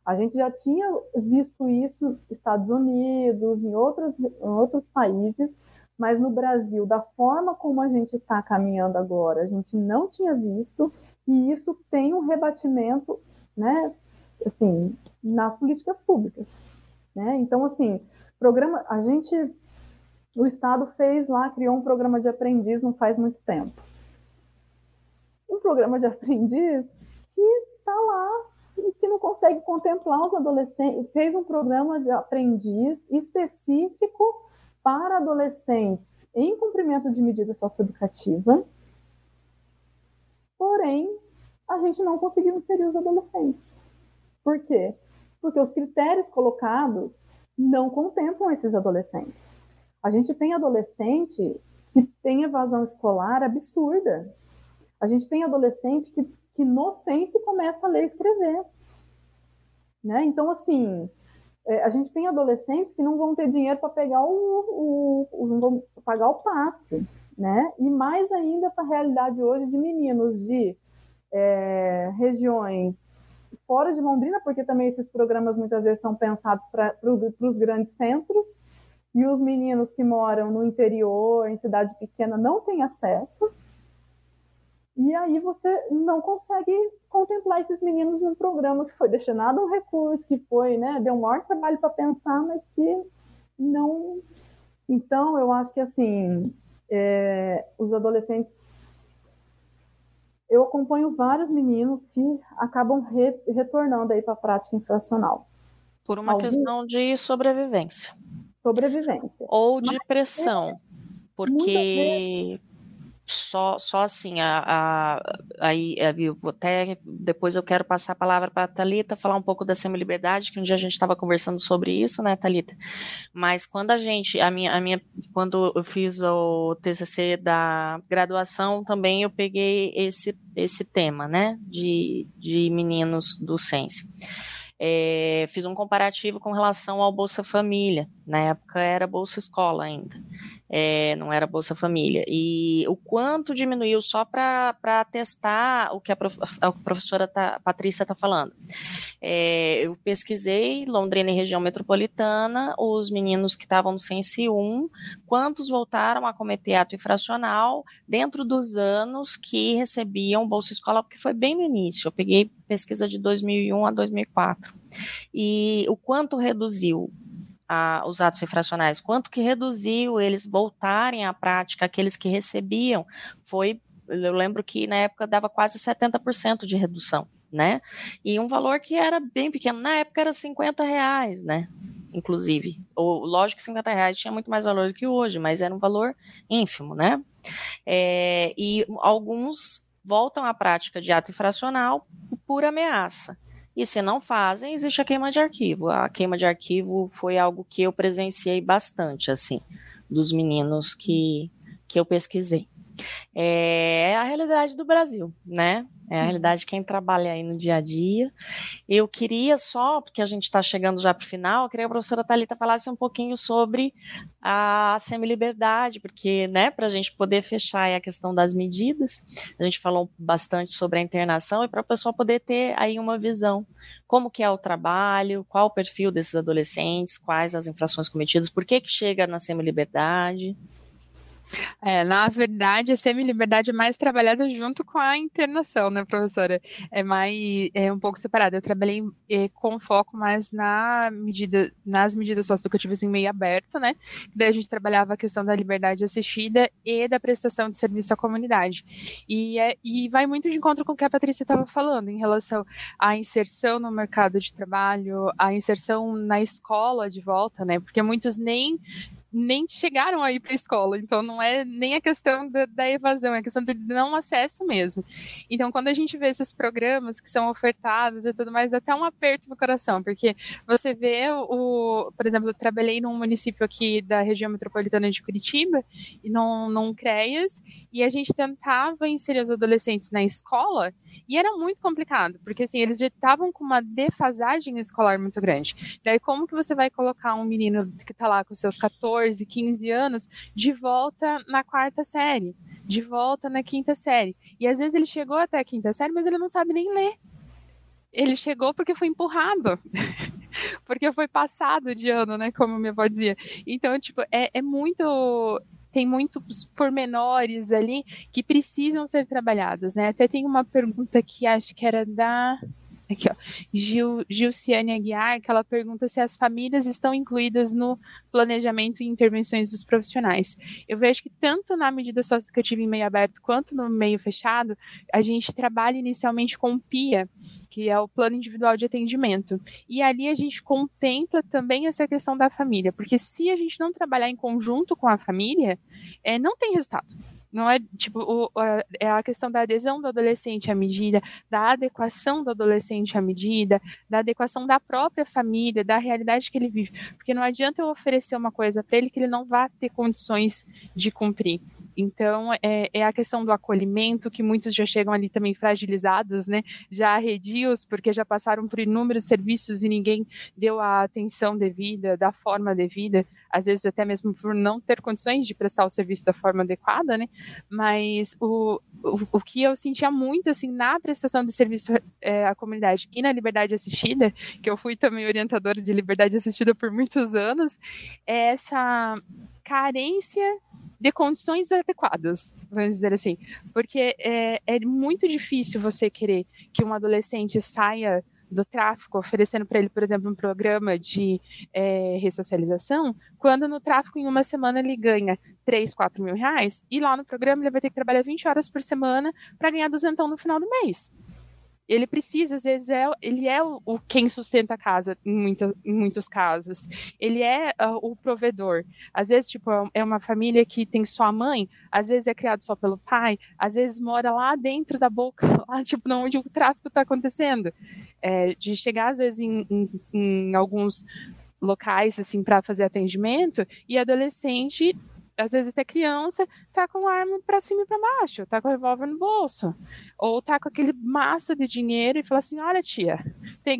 Speaker 4: A gente já tinha visto isso nos Estados Unidos, em, outros em outros países, mas no Brasil, da forma como a gente está caminhando agora, a gente não tinha visto, e isso tem um rebatimento, né, assim, nas políticas públicas, né? Então, assim, programa, a gente, o Estado fez lá, criou um programa de aprendiz não faz muito tempo. Um programa de (laughs) aprendiz que está lá que não consegue contemplar os adolescentes, fez um programa de aprendiz específico para adolescentes em cumprimento de medida socioeducativa, porém, a gente não conseguiu inserir os adolescentes. Por quê? Porque os critérios colocados não contemplam esses adolescentes. A gente tem adolescente que tem evasão escolar absurda. A gente tem adolescente que que no Sense começa a ler e escrever. Né? Então, assim, é, a gente tem adolescentes que não vão ter dinheiro para pegar o, o, o, pagar o passe, né? E mais ainda essa realidade hoje de meninos de é, regiões fora de Londrina, porque também esses programas muitas vezes são pensados para os grandes centros, e os meninos que moram no interior, em cidade pequena, não têm acesso. E aí você não consegue contemplar esses meninos num programa que foi destinado a um recurso, que foi, né, deu um maior trabalho para pensar, mas que não. Então, eu acho que assim, é, os adolescentes. Eu acompanho vários meninos que acabam re, retornando aí para a prática infracional.
Speaker 3: Por uma questão de sobrevivência.
Speaker 4: Sobrevivência.
Speaker 3: Ou de pressão. Porque só, só assim, a, aí é, eu até depois eu quero passar a palavra para a Thalita, falar um pouco da semi-liberdade, que um dia a gente estava conversando sobre isso, né, Thalita? Mas quando a gente, a minha, a minha, quando eu fiz o TCC da graduação, também eu peguei esse, esse tema, né, de, de meninos do Sense. é, fiz um comparativo com relação ao Bolsa Família. Na época era Bolsa Escola ainda é, não era Bolsa Família. E o quanto diminuiu só para testar o que a, prof, a professora tá, Patrícia está falando. É, eu pesquisei Londrina e região metropolitana, os meninos que estavam no Sense 1, quantos voltaram a cometer ato infracional dentro dos anos que recebiam Bolsa Escola, porque foi bem no início. Eu peguei pesquisa de 2001 a 2004. E o quanto reduziu a, os atos infracionais, quanto que reduziu eles voltarem à prática, aqueles que recebiam, foi, eu lembro que na época dava quase 70% de redução, né? E um valor que era bem pequeno, na época era 50 reais, né? Inclusive, ou, lógico que 50 reais tinha muito mais valor do que hoje, mas era um valor ínfimo, né? É, e alguns voltam à prática de ato infracional por ameaça. E se não fazem, existe a queima de arquivo. A queima de arquivo foi algo que eu presenciei bastante, assim, dos meninos que, que eu pesquisei. É a realidade do Brasil, né? É a realidade de quem trabalha aí no dia a dia. Eu queria só, porque a gente está chegando já para o final, eu queria que a professora Thalita falasse um pouquinho sobre a semi-liberdade, porque, né, para a gente poder fechar a questão das medidas, a gente falou bastante sobre a internação e para a pessoa poder ter aí uma visão, como que é o trabalho, qual o perfil desses adolescentes, quais as infrações cometidas, por que que chega na semi-liberdade.
Speaker 2: É, na verdade, a semi-liberdade é mais trabalhada junto com a internação, né, professora? É mais, é um pouco separada. Eu trabalhei é, com foco mais na medida, nas medidas socioeducativas em meio aberto, né? Daí a gente trabalhava a questão da liberdade assistida e da prestação de serviço à comunidade. E, é, e vai muito de encontro com o que a Patrícia estava falando em relação à inserção no mercado de trabalho, a inserção na escola de volta, né? Porque muitos nem nem chegaram a ir para a escola. Então, não é nem a questão da, da, evasão, é a questão de não acesso mesmo. Então, quando a gente vê esses programas que são ofertados e tudo mais, até um aperto no coração, porque você vê o, por exemplo, eu trabalhei num município aqui da região metropolitana de Curitiba, e num, num CREAS, e a gente tentava inserir os adolescentes na escola, e era muito complicado, porque assim, eles já estavam com uma defasagem escolar muito grande. Daí, como que você vai colocar um menino que está lá com seus 14, 14, 15 anos de volta na quarta série, de volta na quinta série. E às vezes ele chegou até a quinta série, mas ele não sabe nem ler. Ele chegou porque foi empurrado. (laughs) porque foi passado de ano, né? Como minha avó dizia. Então, tipo, é, é muito tem muitos pormenores ali que precisam ser trabalhados, né? Até tem uma pergunta que acho que era da Aqui, ó. Gil, Gilciane Aguiar, que ela pergunta se as famílias estão incluídas no planejamento e intervenções dos profissionais. Eu vejo que tanto na medida socioeducativa em meio aberto quanto no meio fechado, a gente trabalha inicialmente com o PIA, que é o Plano Individual de Atendimento. E ali a gente contempla também essa questão da família, porque se a gente não trabalhar em conjunto com a família, é, não tem resultado. Não é tipo o, a, é a questão da adesão do adolescente à medida, da adequação do adolescente à medida, da adequação da própria família, da realidade que ele vive. Porque não adianta eu oferecer uma coisa para ele que ele não vá ter condições de cumprir. Então, é, é, a questão do acolhimento, que muitos já chegam ali também fragilizados, né? Já arredios, porque já passaram por inúmeros serviços e ninguém deu a atenção devida, da forma devida, às vezes até mesmo por não ter condições de prestar o serviço da forma adequada, né? Mas o, o, o que eu sentia muito, assim, na prestação de serviço é, à comunidade e na liberdade assistida, que eu fui também orientadora de liberdade assistida por muitos anos, é essa carência de condições adequadas, vamos dizer assim. Porque é, é muito difícil você querer que um adolescente saia do tráfico, oferecendo para ele, por exemplo, um programa de é, ressocialização, quando no tráfico, em uma semana, ele ganha 3, 4 mil reais, e lá no programa ele vai ter que trabalhar 20 horas por semana para ganhar duzentão no final do mês ele precisa, às vezes, é, ele é o, quem sustenta a casa em, muita, em muitos casos. Ele é uh, o provedor. Às vezes, tipo, é uma família que tem só a mãe, às vezes é criado só pelo pai, às vezes mora lá dentro da boca, (laughs) lá, tipo, onde o tráfico está acontecendo. É, de chegar, às vezes, em, em, em alguns locais, assim, para fazer atendimento, e adolescente às vezes até criança, tá com arma para cima e para baixo, tá com o revólver no bolso, ou tá com aquele maço de dinheiro e fala assim: olha, tia,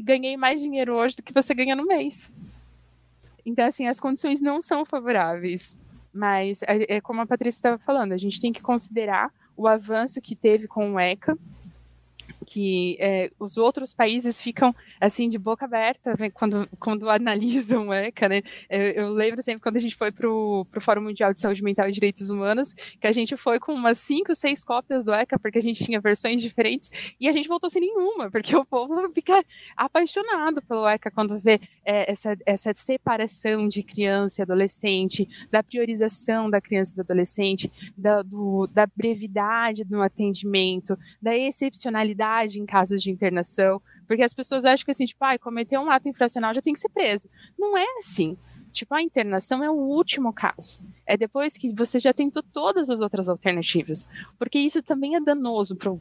Speaker 2: ganhei mais dinheiro hoje do que você ganha no mês. Então, assim, as condições não são favoráveis. Mas, é, é como a Patrícia estava falando, a gente tem que considerar o avanço que teve com o ECA, que é, os outros países ficam assim de boca aberta quando, quando analisam o (laughs) ECA, né? Eu, eu lembro sempre quando a gente foi para o Fórum Mundial de Saúde Mental e Direitos Humanos, que a gente foi com umas cinco, seis cópias do ECA, porque a gente tinha versões diferentes, e a gente voltou sem nenhuma, porque o povo fica apaixonado pelo ECA quando vê é, essa, essa separação de criança e adolescente, da priorização da criança e do adolescente, da, do, da brevidade no atendimento, da excepcionalidade em casos de internação, porque as pessoas acham que assim, tipo, ah, cometeu um ato infracional já tem que ser preso. Não é assim. Tipo, a internação é o último caso. É depois que você já tentou todas as outras alternativas. Porque isso também é danoso para o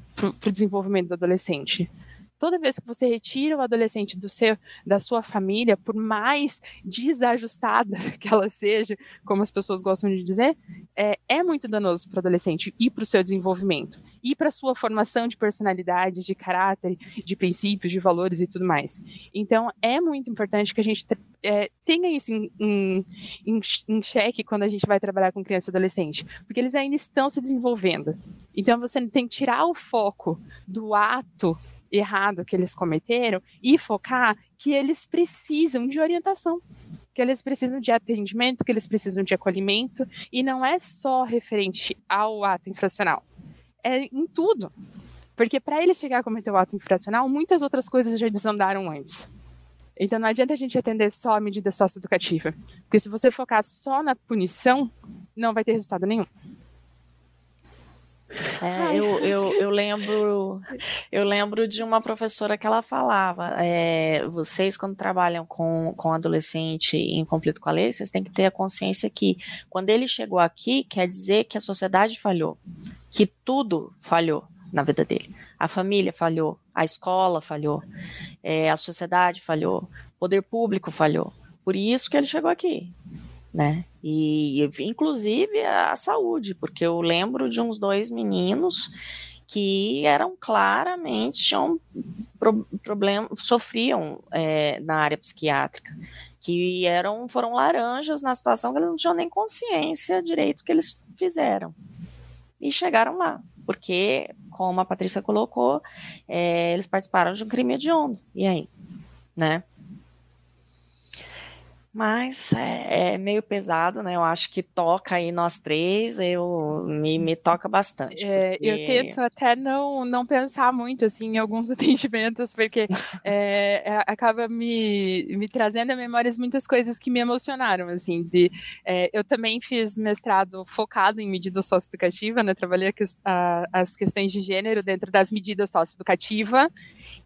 Speaker 2: desenvolvimento do adolescente toda vez que você retira o adolescente do seu, da sua família, por mais desajustada (laughs) que ela seja, como as pessoas gostam de dizer, é, é muito danoso para o adolescente e para o seu desenvolvimento e para a sua formação de personalidade, de caráter, de princípios, de valores e tudo mais. Então, é muito importante que a gente é, tenha isso em, em, em, em xeque quando a gente vai trabalhar com criança e adolescente, porque eles ainda estão se desenvolvendo. Então, você tem que tirar o foco do ato errado que eles cometeram e focar que eles precisam de orientação, que eles precisam de atendimento, que eles precisam de acolhimento, e não é só referente ao ato infracional, é em tudo. Porque para ele chegar a cometer o ato infracional, muitas outras coisas já desandaram antes. Então não adianta a gente atender só a medida socioeducativa, porque se você focar só na punição, não vai ter resultado nenhum.
Speaker 3: É, (laughs) eu, eu, eu, lembro eu lembro de uma professora que ela falava é, vocês quando trabalham com, com adolescente em conflito com a lei vocês têm que ter a consciência que quando ele chegou aqui quer dizer que a sociedade falhou que tudo falhou na vida dele. A família falhou a escola falhou é, a sociedade falhou o poder público falhou. Por isso que ele chegou aqui né? E inclusive a saúde, porque eu lembro de uns dois meninos que eram claramente tinham pro, problema, sofriam é, na área psiquiátrica, que eram foram laranjas na situação que eles não tinham nem consciência direito que eles fizeram e chegaram lá, porque como a Patrícia colocou, é, eles participaram de um crime hediondo. E aí, né? Mas é, é, meio pesado, né? Eu acho que toca aí nós três, eu me, me toca bastante.
Speaker 2: É, porque... Eu tento até não, não pensar muito assim em alguns (laughs) atendimentos, porque é, é, acaba me, me trazendo à memória muitas coisas que me emocionaram. Assim, de, é, eu também fiz mestrado focado em medida socioeducativa, né? Trabalhei a, as questões de gênero dentro das medidas socioeducativas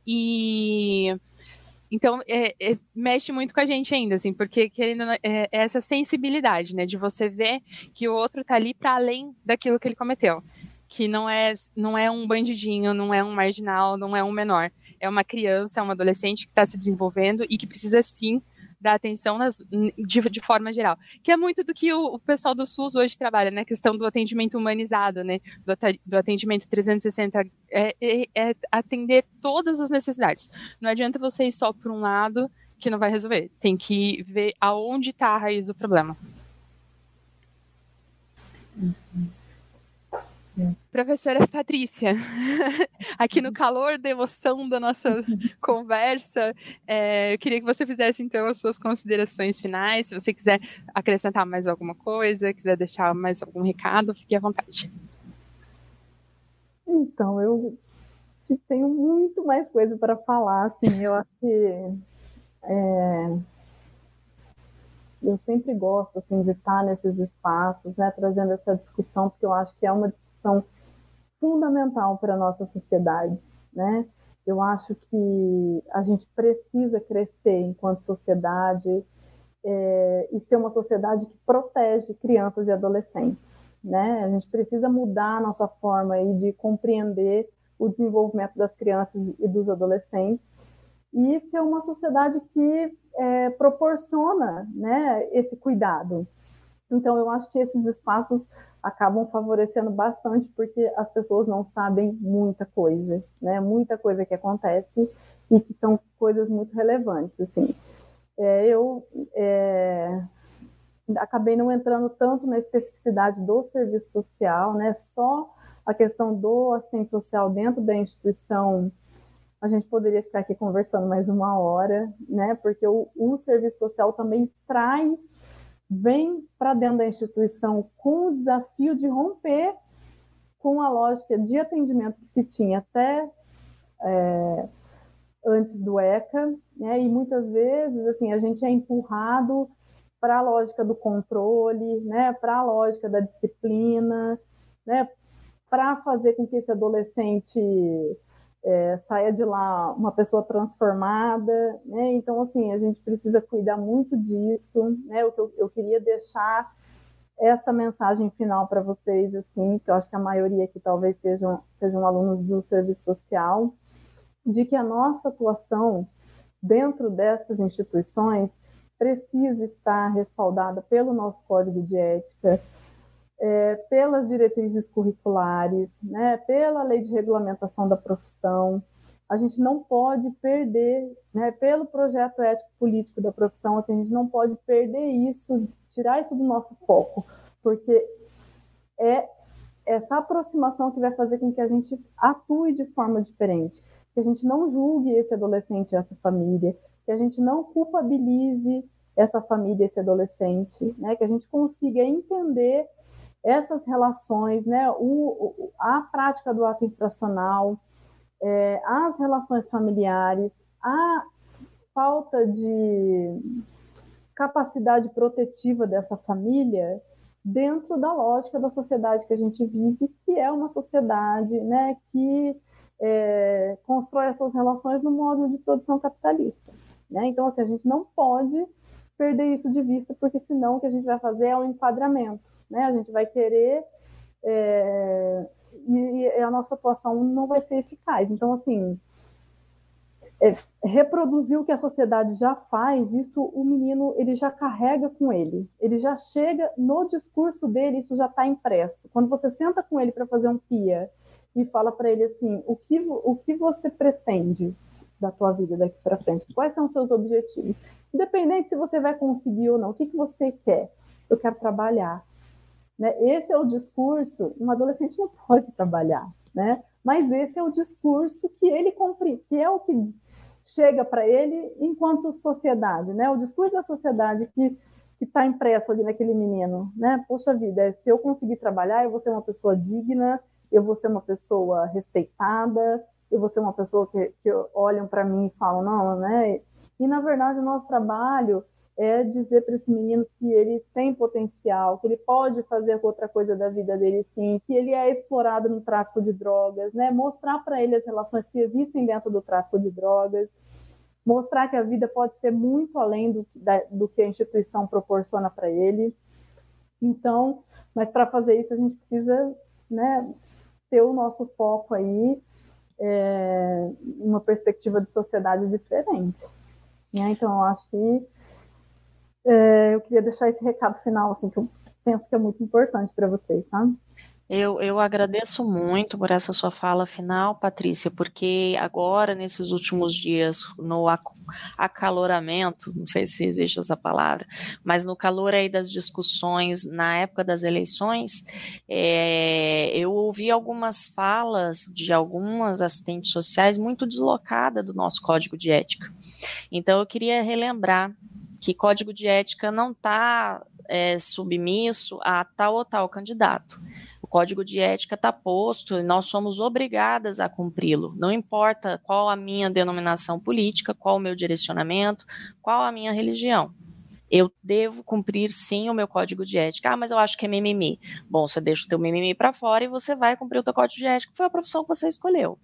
Speaker 2: e então, é, é, mexe muito com a gente ainda, assim, porque querendo é, é essa sensibilidade, né, de você ver que o outro tá ali para além daquilo que ele cometeu. Que não é, não é um bandidinho, não é um marginal, não é um menor. É uma criança, é um adolescente que está se desenvolvendo e que precisa sim da atenção nas, de, de, forma geral. Que é muito do que o, o, pessoal do SUS hoje trabalha, né? A questão do atendimento humanizado, né? Do, do atendimento 360, é, é, é, atender todas as necessidades. Não adianta você ir só por um lado que não vai resolver. Tem que ver aonde está a raiz do problema. Uhum. Professora Patrícia, (laughs) aqui no calor da emoção da nossa conversa, é, eu queria que você fizesse então as suas considerações finais. Se você quiser acrescentar mais alguma coisa, quiser deixar mais algum recado, fique à vontade.
Speaker 4: Então, eu tenho muito mais coisa para falar. Assim, eu acho que é, eu sempre gosto assim, de estar nesses espaços, né, trazendo essa discussão, porque eu acho que é uma são fundamental para a nossa sociedade, né? Eu acho que a gente precisa crescer enquanto sociedade é, e ser uma sociedade que protege crianças e adolescentes, né? A gente precisa mudar a nossa forma aí de compreender o desenvolvimento das crianças e dos adolescentes e ser uma sociedade que é, proporciona, né, esse cuidado, Então, eu acho que esses espaços acabam favorecendo bastante porque as pessoas não sabem muita coisa, né? Muita coisa que acontece e que são coisas muito relevantes, assim. É, eu é, acabei não entrando tanto na especificidade do serviço social, né? Só a questão do assistente social dentro da instituição, a gente poderia ficar aqui conversando mais uma hora, né? Porque o, o serviço social também traz vem para dentro da instituição com o desafio de romper com a lógica de atendimento que se tinha até é, antes do ECA, né? e muitas vezes assim a gente é empurrado para a lógica do controle, né? para a lógica da disciplina, né? para fazer com que esse adolescente é, saia de lá uma pessoa transformada, né? Então, assim, a gente precisa cuidar muito disso, né? O que eu, eu queria deixar essa mensagem final para vocês, assim, que eu acho que a maioria aqui talvez sejam, sejam alunos do serviço social, de que a nossa atuação dentro dessas instituições precisa estar respaldada pelo nosso código de ética, é, pelas diretrizes curriculares, né, pela lei de regulamentação da profissão. A gente não pode perder, né, pelo projeto ético-político da profissão, assim, a gente não pode perder isso, tirar isso do nosso foco, porque é essa aproximação que vai fazer com que a gente atue de forma diferente, que a gente não julgue esse adolescente, essa família, que a gente não culpabilize essa família, esse adolescente, né? que a gente consiga entender essas relações, né, o, a prática do ato infracional, é, as relações familiares, a falta de capacidade protetiva dessa família dentro da lógica da sociedade que a gente vive, que é uma sociedade né, que é, constrói essas relações no modo de produção capitalista. Né? Então, assim, a gente não pode perder isso de vista, porque senão o que a gente vai fazer é um enquadramento né? A gente vai querer é, e, e, a nossa atuação não vai ser eficaz. Então, assim, é, reproduzir o que a sociedade já faz, isso o menino ele já carrega com ele, ele já chega no discurso dele, isso já está impresso. Quando você senta com ele para fazer um pia e fala para ele assim, o que, o que você pretende da tua vida daqui para frente? Quais são os seus objetivos? Independente se você vai conseguir ou não, o que, que você quer? Eu quero trabalhar. Né? Esse é o discurso, um adolescente não pode trabalhar, né? mas esse é o discurso que ele compreende, que é o que chega para ele enquanto sociedade, né? o discurso da sociedade que que está impresso ali naquele menino, né? Poxa vida, se eu conseguir trabalhar, eu vou ser uma pessoa digna, eu vou ser uma pessoa respeitada, eu vou ser uma pessoa que, que olham para mim e falam, não, né? E na verdade o nosso trabalho é dizer para esse menino que ele tem potencial, que ele pode fazer outra coisa da vida dele sim, que ele é explorado no tráfico de drogas, né? Mostrar para ele as relações que existem dentro do tráfico de drogas, mostrar que a vida pode ser muito além do, da, do que a instituição proporciona para ele. Então, mas para fazer isso a gente precisa, né, ter o nosso foco aí é, uma perspectiva de sociedade diferente. Né? Então, eu acho que é, eu queria deixar esse recado final, assim, que eu penso que é muito importante para vocês, tá?
Speaker 3: Eu, eu agradeço muito por essa sua fala final, Patrícia, porque agora, nesses últimos dias, no acaloramento, não sei se existe essa palavra, mas no calor aí das discussões na época das eleições, é, eu ouvi algumas falas de algumas assistentes sociais muito deslocadas do nosso código de ética. Então, eu queria relembrar que código de ética não está é, submisso a tal ou tal candidato. O código de ética está posto e nós somos obrigadas a cumpri-lo. Não importa qual a minha denominação política, qual o meu direcionamento, qual a minha religião. Eu devo cumprir sim o meu código de ética. Ah, mas eu acho que é mimimi. Bom, você deixa o teu mimimi para fora e você vai cumprir o teu código de ética, que foi a profissão que você escolheu.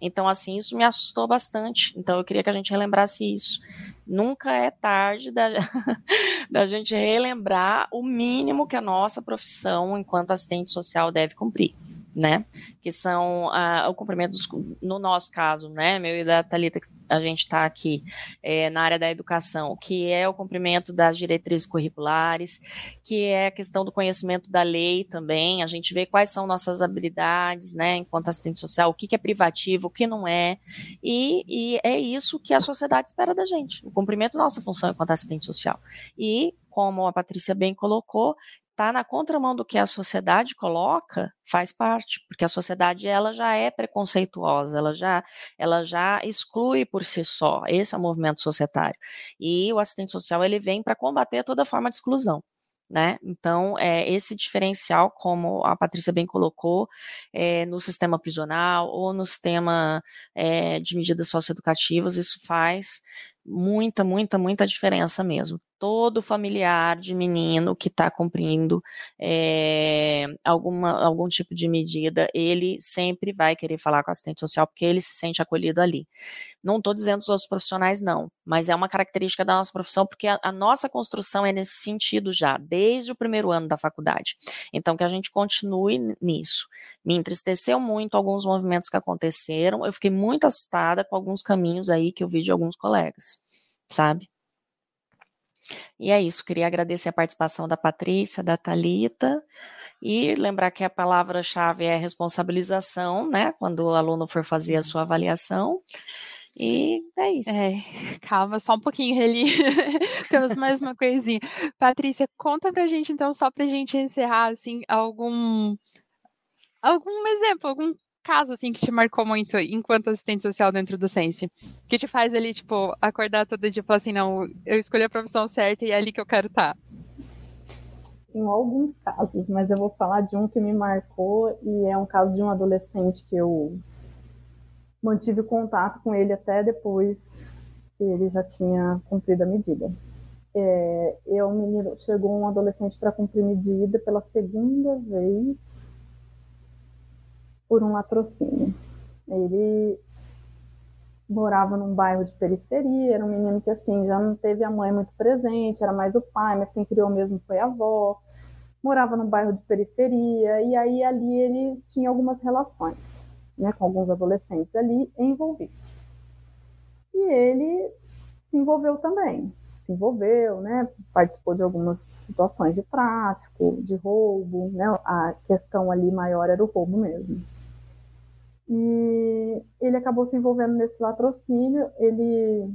Speaker 3: Então, assim, isso me assustou bastante. Então, eu queria que a gente relembrasse isso nunca é tarde da, (laughs) da gente relembrar o mínimo que a nossa profissão enquanto assistente social deve cumprir. Né? Que são uh, o cumprimento dos, no nosso caso, né? Meu e da Thalita, a gente está aqui é, na área da educação, que é o cumprimento das diretrizes curriculares, que é a questão do conhecimento da lei também, a gente vê quais são nossas habilidades, né, enquanto assistente social, o que, que é privativo, o que não é, e, e é isso que a sociedade espera da gente, o cumprimento da nossa função enquanto assistente social. E como a Patrícia bem colocou, tá na contramão do que a sociedade coloca, faz parte, porque a sociedade ela já é preconceituosa, ela já ela já exclui por si só. Esse é o movimento societário. E o assistente social ele vem para combater toda forma de exclusão. Né? Então, é, esse diferencial, como a Patrícia bem colocou, é, no sistema prisional ou no sistema é, de medidas socioeducativas, isso faz muita, muita, muita diferença mesmo todo familiar de menino que está cumprindo é, alguma, algum tipo de medida, ele sempre vai querer falar com o assistente social porque ele se sente acolhido ali. Não estou dizendo os outros profissionais não, mas é uma característica da nossa profissão porque a, a, nossa construção é nesse sentido já, desde o primeiro ano da faculdade. Então, que a gente continue nisso. Me entristeceu muito alguns movimentos que aconteceram, eu fiquei muito assustada com alguns caminhos aí que eu vi de alguns colegas, sabe? E é isso, queria agradecer a participação da Patrícia, da Talita e lembrar que a palavra-chave é responsabilização, né? Quando o aluno for fazer a sua avaliação. E é isso.
Speaker 2: É, calma, só um pouquinho, Reli. (laughs) Temos mais uma coisinha. Patrícia, conta pra gente, então, só pra gente encerrar, assim, algum algum exemplo, algum caso, assim, que te marcou muito enquanto assistente social dentro do Sense? Que te faz ali, tipo, acordar todo dia e falar assim, não, eu escolhi a profissão certa e é ali que eu quero estar? Tá.
Speaker 4: Tem alguns casos, mas eu vou falar de um que me marcou e é um caso de um adolescente que eu mantive contato com ele até depois que ele já tinha cumprido a medida. É, eu, menino, chegou um adolescente para cumprir medida pela segunda vez por um latrocínio. Ele morava num bairro de periferia, era um menino que assim já não teve a mãe muito presente, era mais o pai, mas quem criou mesmo foi a avó. Morava num bairro de periferia e aí ali ele tinha algumas relações, né, com alguns adolescentes ali envolvidos. E ele se envolveu também, se envolveu, né, participou de algumas situações de tráfico, de roubo, né, a questão ali maior era o roubo mesmo. E ele acabou se envolvendo nesse latrocínio. Ele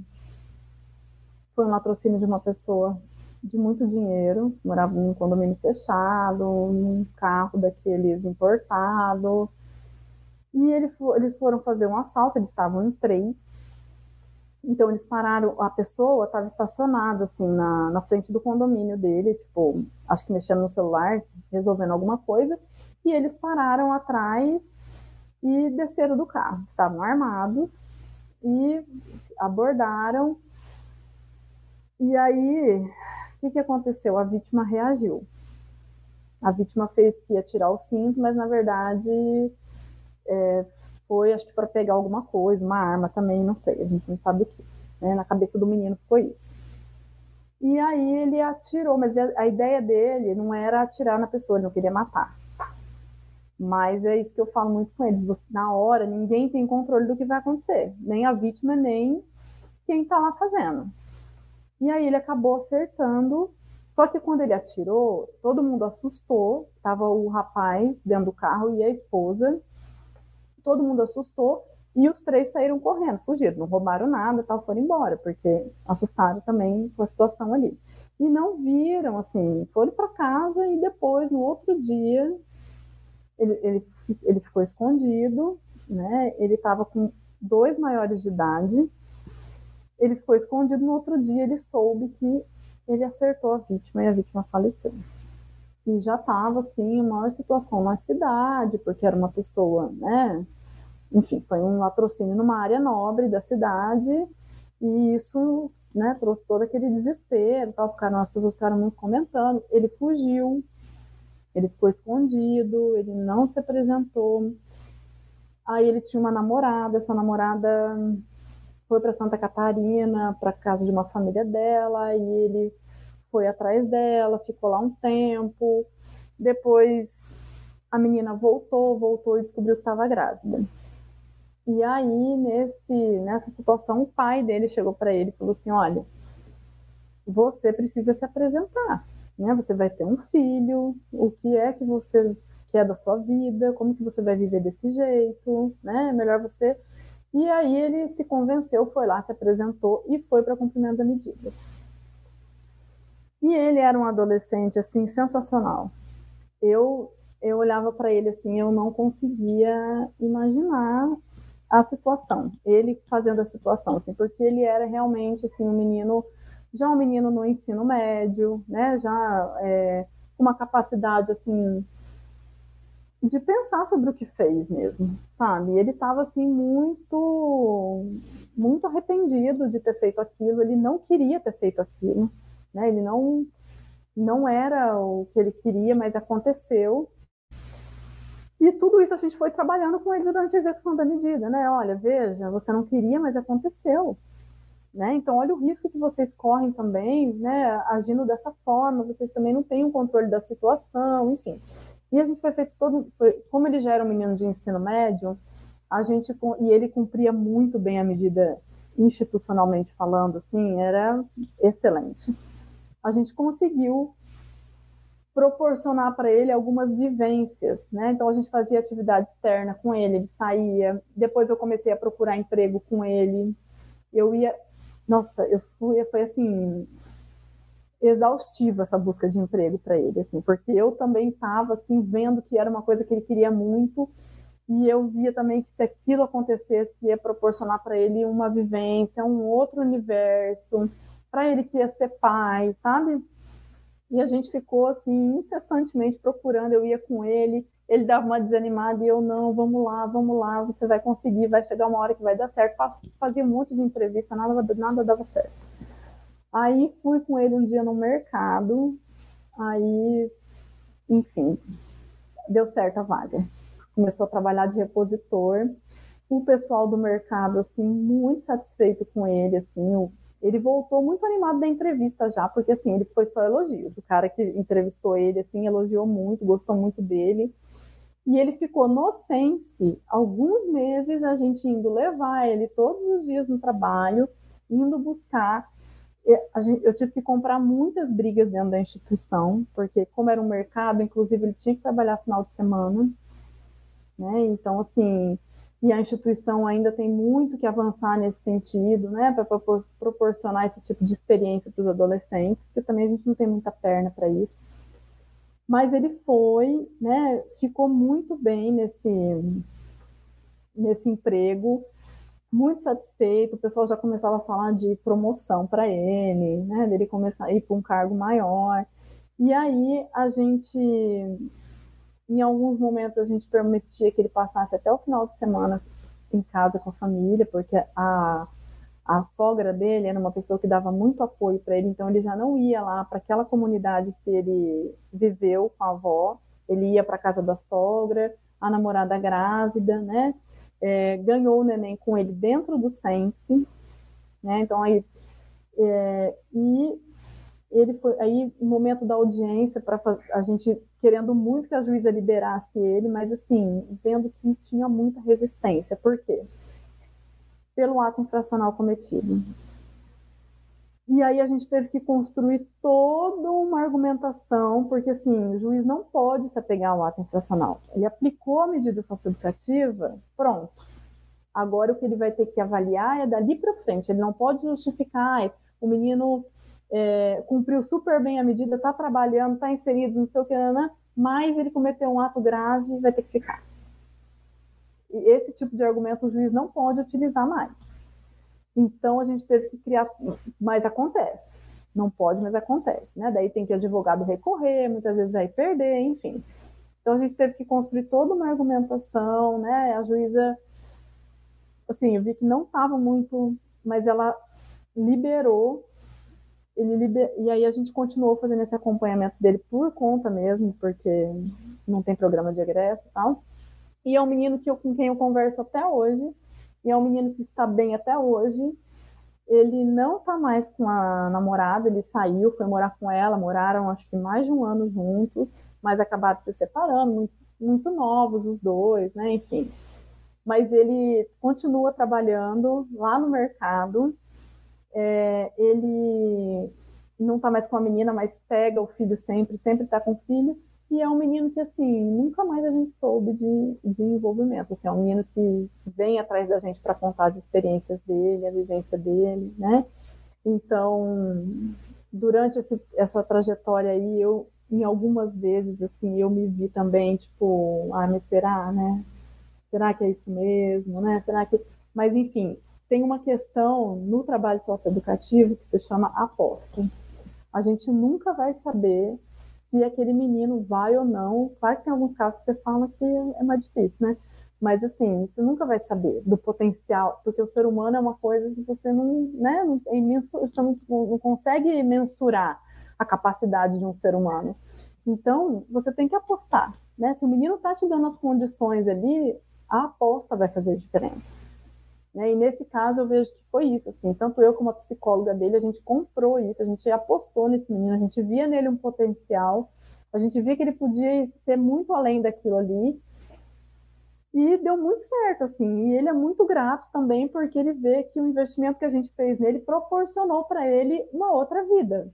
Speaker 4: foi um latrocínio de uma pessoa de muito dinheiro, morava num condomínio fechado, num carro daqueles importado. E ele, eles foram fazer um assalto, eles estavam em três. Então eles pararam, a pessoa estava estacionada assim na, na frente do condomínio dele, tipo, acho que mexendo no celular, resolvendo alguma coisa, e eles pararam atrás e desceram do carro. Estavam armados e abordaram. E aí, o que, que aconteceu? A vítima reagiu. A vítima fez que ia tirar o cinto, mas na verdade é, foi, acho que para pegar alguma coisa, uma arma também, não sei, a gente não sabe o que. Né? Na cabeça do menino ficou isso. E aí ele atirou, mas a ideia dele não era atirar na pessoa, ele não queria matar. Mas é isso que eu falo muito com eles. Você, na hora, ninguém tem controle do que vai acontecer. Nem a vítima, nem quem está lá fazendo. E aí ele acabou acertando. Só que quando ele atirou, todo mundo assustou. Tava o rapaz dentro do carro e a esposa. Todo mundo assustou. E os três saíram correndo, fugiram, não roubaram nada, tal, foram embora, porque assustaram também com a situação ali. E não viram, assim, foram para casa e depois, no outro dia, ele, ele, ele ficou escondido, né? Ele estava com dois maiores de idade. Ele ficou escondido. No outro dia, ele soube que ele acertou a vítima e a vítima faleceu. E já estava, assim, uma maior situação na cidade, porque era uma pessoa, né? Enfim, foi um latrocínio numa área nobre da cidade, e isso né, trouxe todo aquele desespero, tal, ficaram, as pessoas ficaram muito comentando. Ele fugiu, ele ficou escondido, ele não se apresentou. Aí ele tinha uma namorada, essa namorada foi para Santa Catarina, para casa de uma família dela, e ele foi atrás dela, ficou lá um tempo. Depois a menina voltou, voltou e descobriu que estava grávida. E aí, nesse, nessa situação, o pai dele chegou para ele e falou assim: Olha, você precisa se apresentar, né? Você vai ter um filho, o que é que você quer da sua vida, como que você vai viver desse jeito, né? É melhor você. E aí ele se convenceu, foi lá, se apresentou e foi para cumprimento da medida. E ele era um adolescente assim sensacional. Eu eu olhava para ele assim, eu não conseguia imaginar a situação, ele fazendo a situação, assim, porque ele era realmente assim um menino, já um menino no ensino médio, né, já é, uma capacidade assim de pensar sobre o que fez mesmo, sabe? Ele estava assim muito muito arrependido de ter feito aquilo, ele não queria ter feito aquilo, né? Ele não não era o que ele queria, mas aconteceu e tudo isso a gente foi trabalhando com ele durante a execução da medida, né? Olha, veja, você não queria, mas aconteceu. Né? Então, olha o risco que vocês correm também, né? Agindo dessa forma, vocês também não têm o um controle da situação, enfim. E a gente foi feito todo, foi, como ele já era um menino de ensino médio, a gente e ele cumpria muito bem a medida institucionalmente falando, assim, era excelente. A gente conseguiu proporcionar para ele algumas vivências, né? Então a gente fazia atividade externa com ele, ele saía. Depois eu comecei a procurar emprego com ele. Eu ia, nossa, eu fui, foi assim exaustiva essa busca de emprego para ele, assim, porque eu também estava assim vendo que era uma coisa que ele queria muito e eu via também que se aquilo acontecesse ia proporcionar para ele uma vivência, um outro universo, para ele que ia ser pai, sabe? E a gente ficou assim incessantemente procurando. Eu ia com ele, ele dava uma desanimada e eu não, vamos lá, vamos lá, você vai conseguir, vai chegar uma hora que vai dar certo. Fazia um monte de entrevista, nada, nada dava certo. Aí fui com ele um dia no mercado, aí, enfim, deu certo a vaga. Começou a trabalhar de repositor. O pessoal do mercado, assim, muito satisfeito com ele, assim, ele voltou muito animado da entrevista já, porque assim, ele foi só elogios. O cara que entrevistou ele, assim, elogiou muito, gostou muito dele. E ele ficou no Sense alguns meses, a gente indo levar ele todos os dias no trabalho, indo buscar. Eu tive que comprar muitas brigas dentro da instituição, porque como era um mercado, inclusive ele tinha que trabalhar final de semana. Né? Então, assim, e a instituição ainda tem muito que avançar nesse sentido, né, para proporcionar esse tipo de experiência para os adolescentes, porque também a gente não tem muita perna para isso. Mas ele foi, né, ficou muito bem nesse nesse emprego, muito satisfeito. O pessoal já começava a falar de promoção para ele, né, dele começar a ir para um cargo maior. E aí a gente em alguns momentos a gente permitia que ele passasse até o final de semana em casa com a família, porque a, a sogra dele era uma pessoa que dava muito apoio para ele, então ele já não ia lá para aquela comunidade que ele viveu com a avó, ele ia para casa da sogra, a namorada grávida, né? É, ganhou o neném com ele dentro do Sense, né? Então aí é, e ele foi aí no momento da audiência para a gente querendo muito que a juíza liberasse ele, mas assim vendo que tinha muita resistência. Por quê? Pelo ato infracional cometido. E aí a gente teve que construir toda uma argumentação, porque assim, o juiz não pode se apegar ao ato infracional. Ele aplicou a medida socioeducativa, pronto. Agora o que ele vai ter que avaliar é dali para frente. Ele não pode justificar, o menino é, cumpriu super bem a medida, está trabalhando, está inserido, não sei o que, né, mas ele cometeu um ato grave e vai ter que ficar. E esse tipo de argumento o juiz não pode utilizar mais. Então a gente teve que criar, mas acontece. Não pode, mas acontece, né? Daí tem que o advogado recorrer, muitas vezes vai perder, enfim. Então a gente teve que construir toda uma argumentação, né? A juíza, assim, eu vi que não estava muito, mas ela liberou liber... e aí a gente continuou fazendo esse acompanhamento dele por conta mesmo, porque não tem programa de egresso e tal. E é um menino que eu, com quem eu converso até hoje, e é um menino que está bem até hoje. Ele não está mais com a namorada, ele saiu, foi morar com ela, moraram acho que mais de um ano juntos, mas acabaram se separando, muito novos os dois, né? Enfim. Mas ele continua trabalhando lá no mercado. É, ele não está mais com a menina, mas pega o filho sempre, sempre está com o filho. E é um menino que, assim, nunca mais a gente soube de, de envolvimento. Assim, é um menino que vem atrás da gente para contar as experiências dele, a vivência dele, né? Então, durante esse, essa trajetória aí, eu, em algumas vezes, assim, eu me vi também, tipo, ah, mas será, né? Será que é isso mesmo, né? Será que... Mas, enfim, tem uma questão no trabalho socioeducativo que se chama aposta. A gente nunca vai saber se aquele menino vai ou não. Claro que tem alguns casos que você fala que é mais difícil, né? Mas assim, você nunca vai saber do potencial, porque o ser humano é uma coisa que você não, né, é você não, não consegue mensurar a capacidade de um ser humano. Então, você tem que apostar, né? Se o menino está te dando as condições ali, a aposta vai fazer diferença. Né? E nesse caso eu vejo que foi isso, assim, tanto eu como a psicóloga dele, a gente comprou isso, a gente apostou nesse menino, a gente via nele um potencial, a gente via que ele podia ser muito além daquilo ali, e deu muito certo, assim, e ele é muito grato também porque ele vê que o investimento que a gente fez nele proporcionou para ele uma outra vida,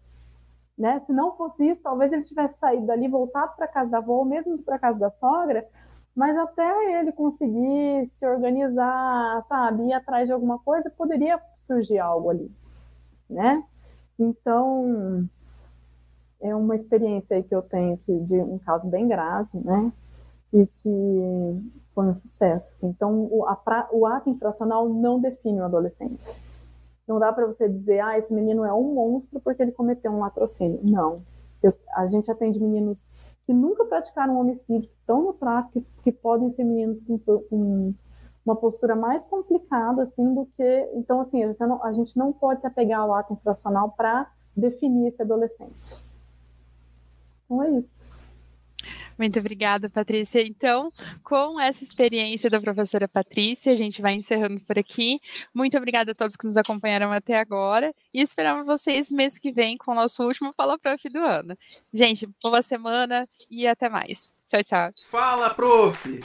Speaker 4: né? Se não fosse isso, talvez ele tivesse saído dali, voltado para casa da avó, ou mesmo para casa da sogra, mas até ele conseguir se organizar, sabe, ir atrás de alguma coisa, poderia surgir algo ali, né? Então, é uma experiência aí que eu tenho aqui de um caso bem grave, né? E que foi um sucesso. Assim. Então, o, o ato infracional não define o adolescente. Não dá para você dizer, ah, esse menino é um monstro porque ele cometeu um latrocínio. Não. Eu, a gente atende meninos que nunca praticaram homicídio, que estão no tráfico, que, podem ser meninos com, com, uma postura mais complicada, assim, do que... Então, assim, a, não, a gente não pode se apegar ao ato infracional para definir esse adolescente. Então, é isso.
Speaker 2: Muito obrigada, Patrícia. Então, com essa experiência da professora Patrícia, a gente vai encerrando por aqui. Muito obrigada a todos que nos acompanharam até agora e esperamos vocês mês que vem com o nosso último Fala Prof do ano. Gente, boa semana e até mais. Tchau, tchau.
Speaker 1: Fala, prof!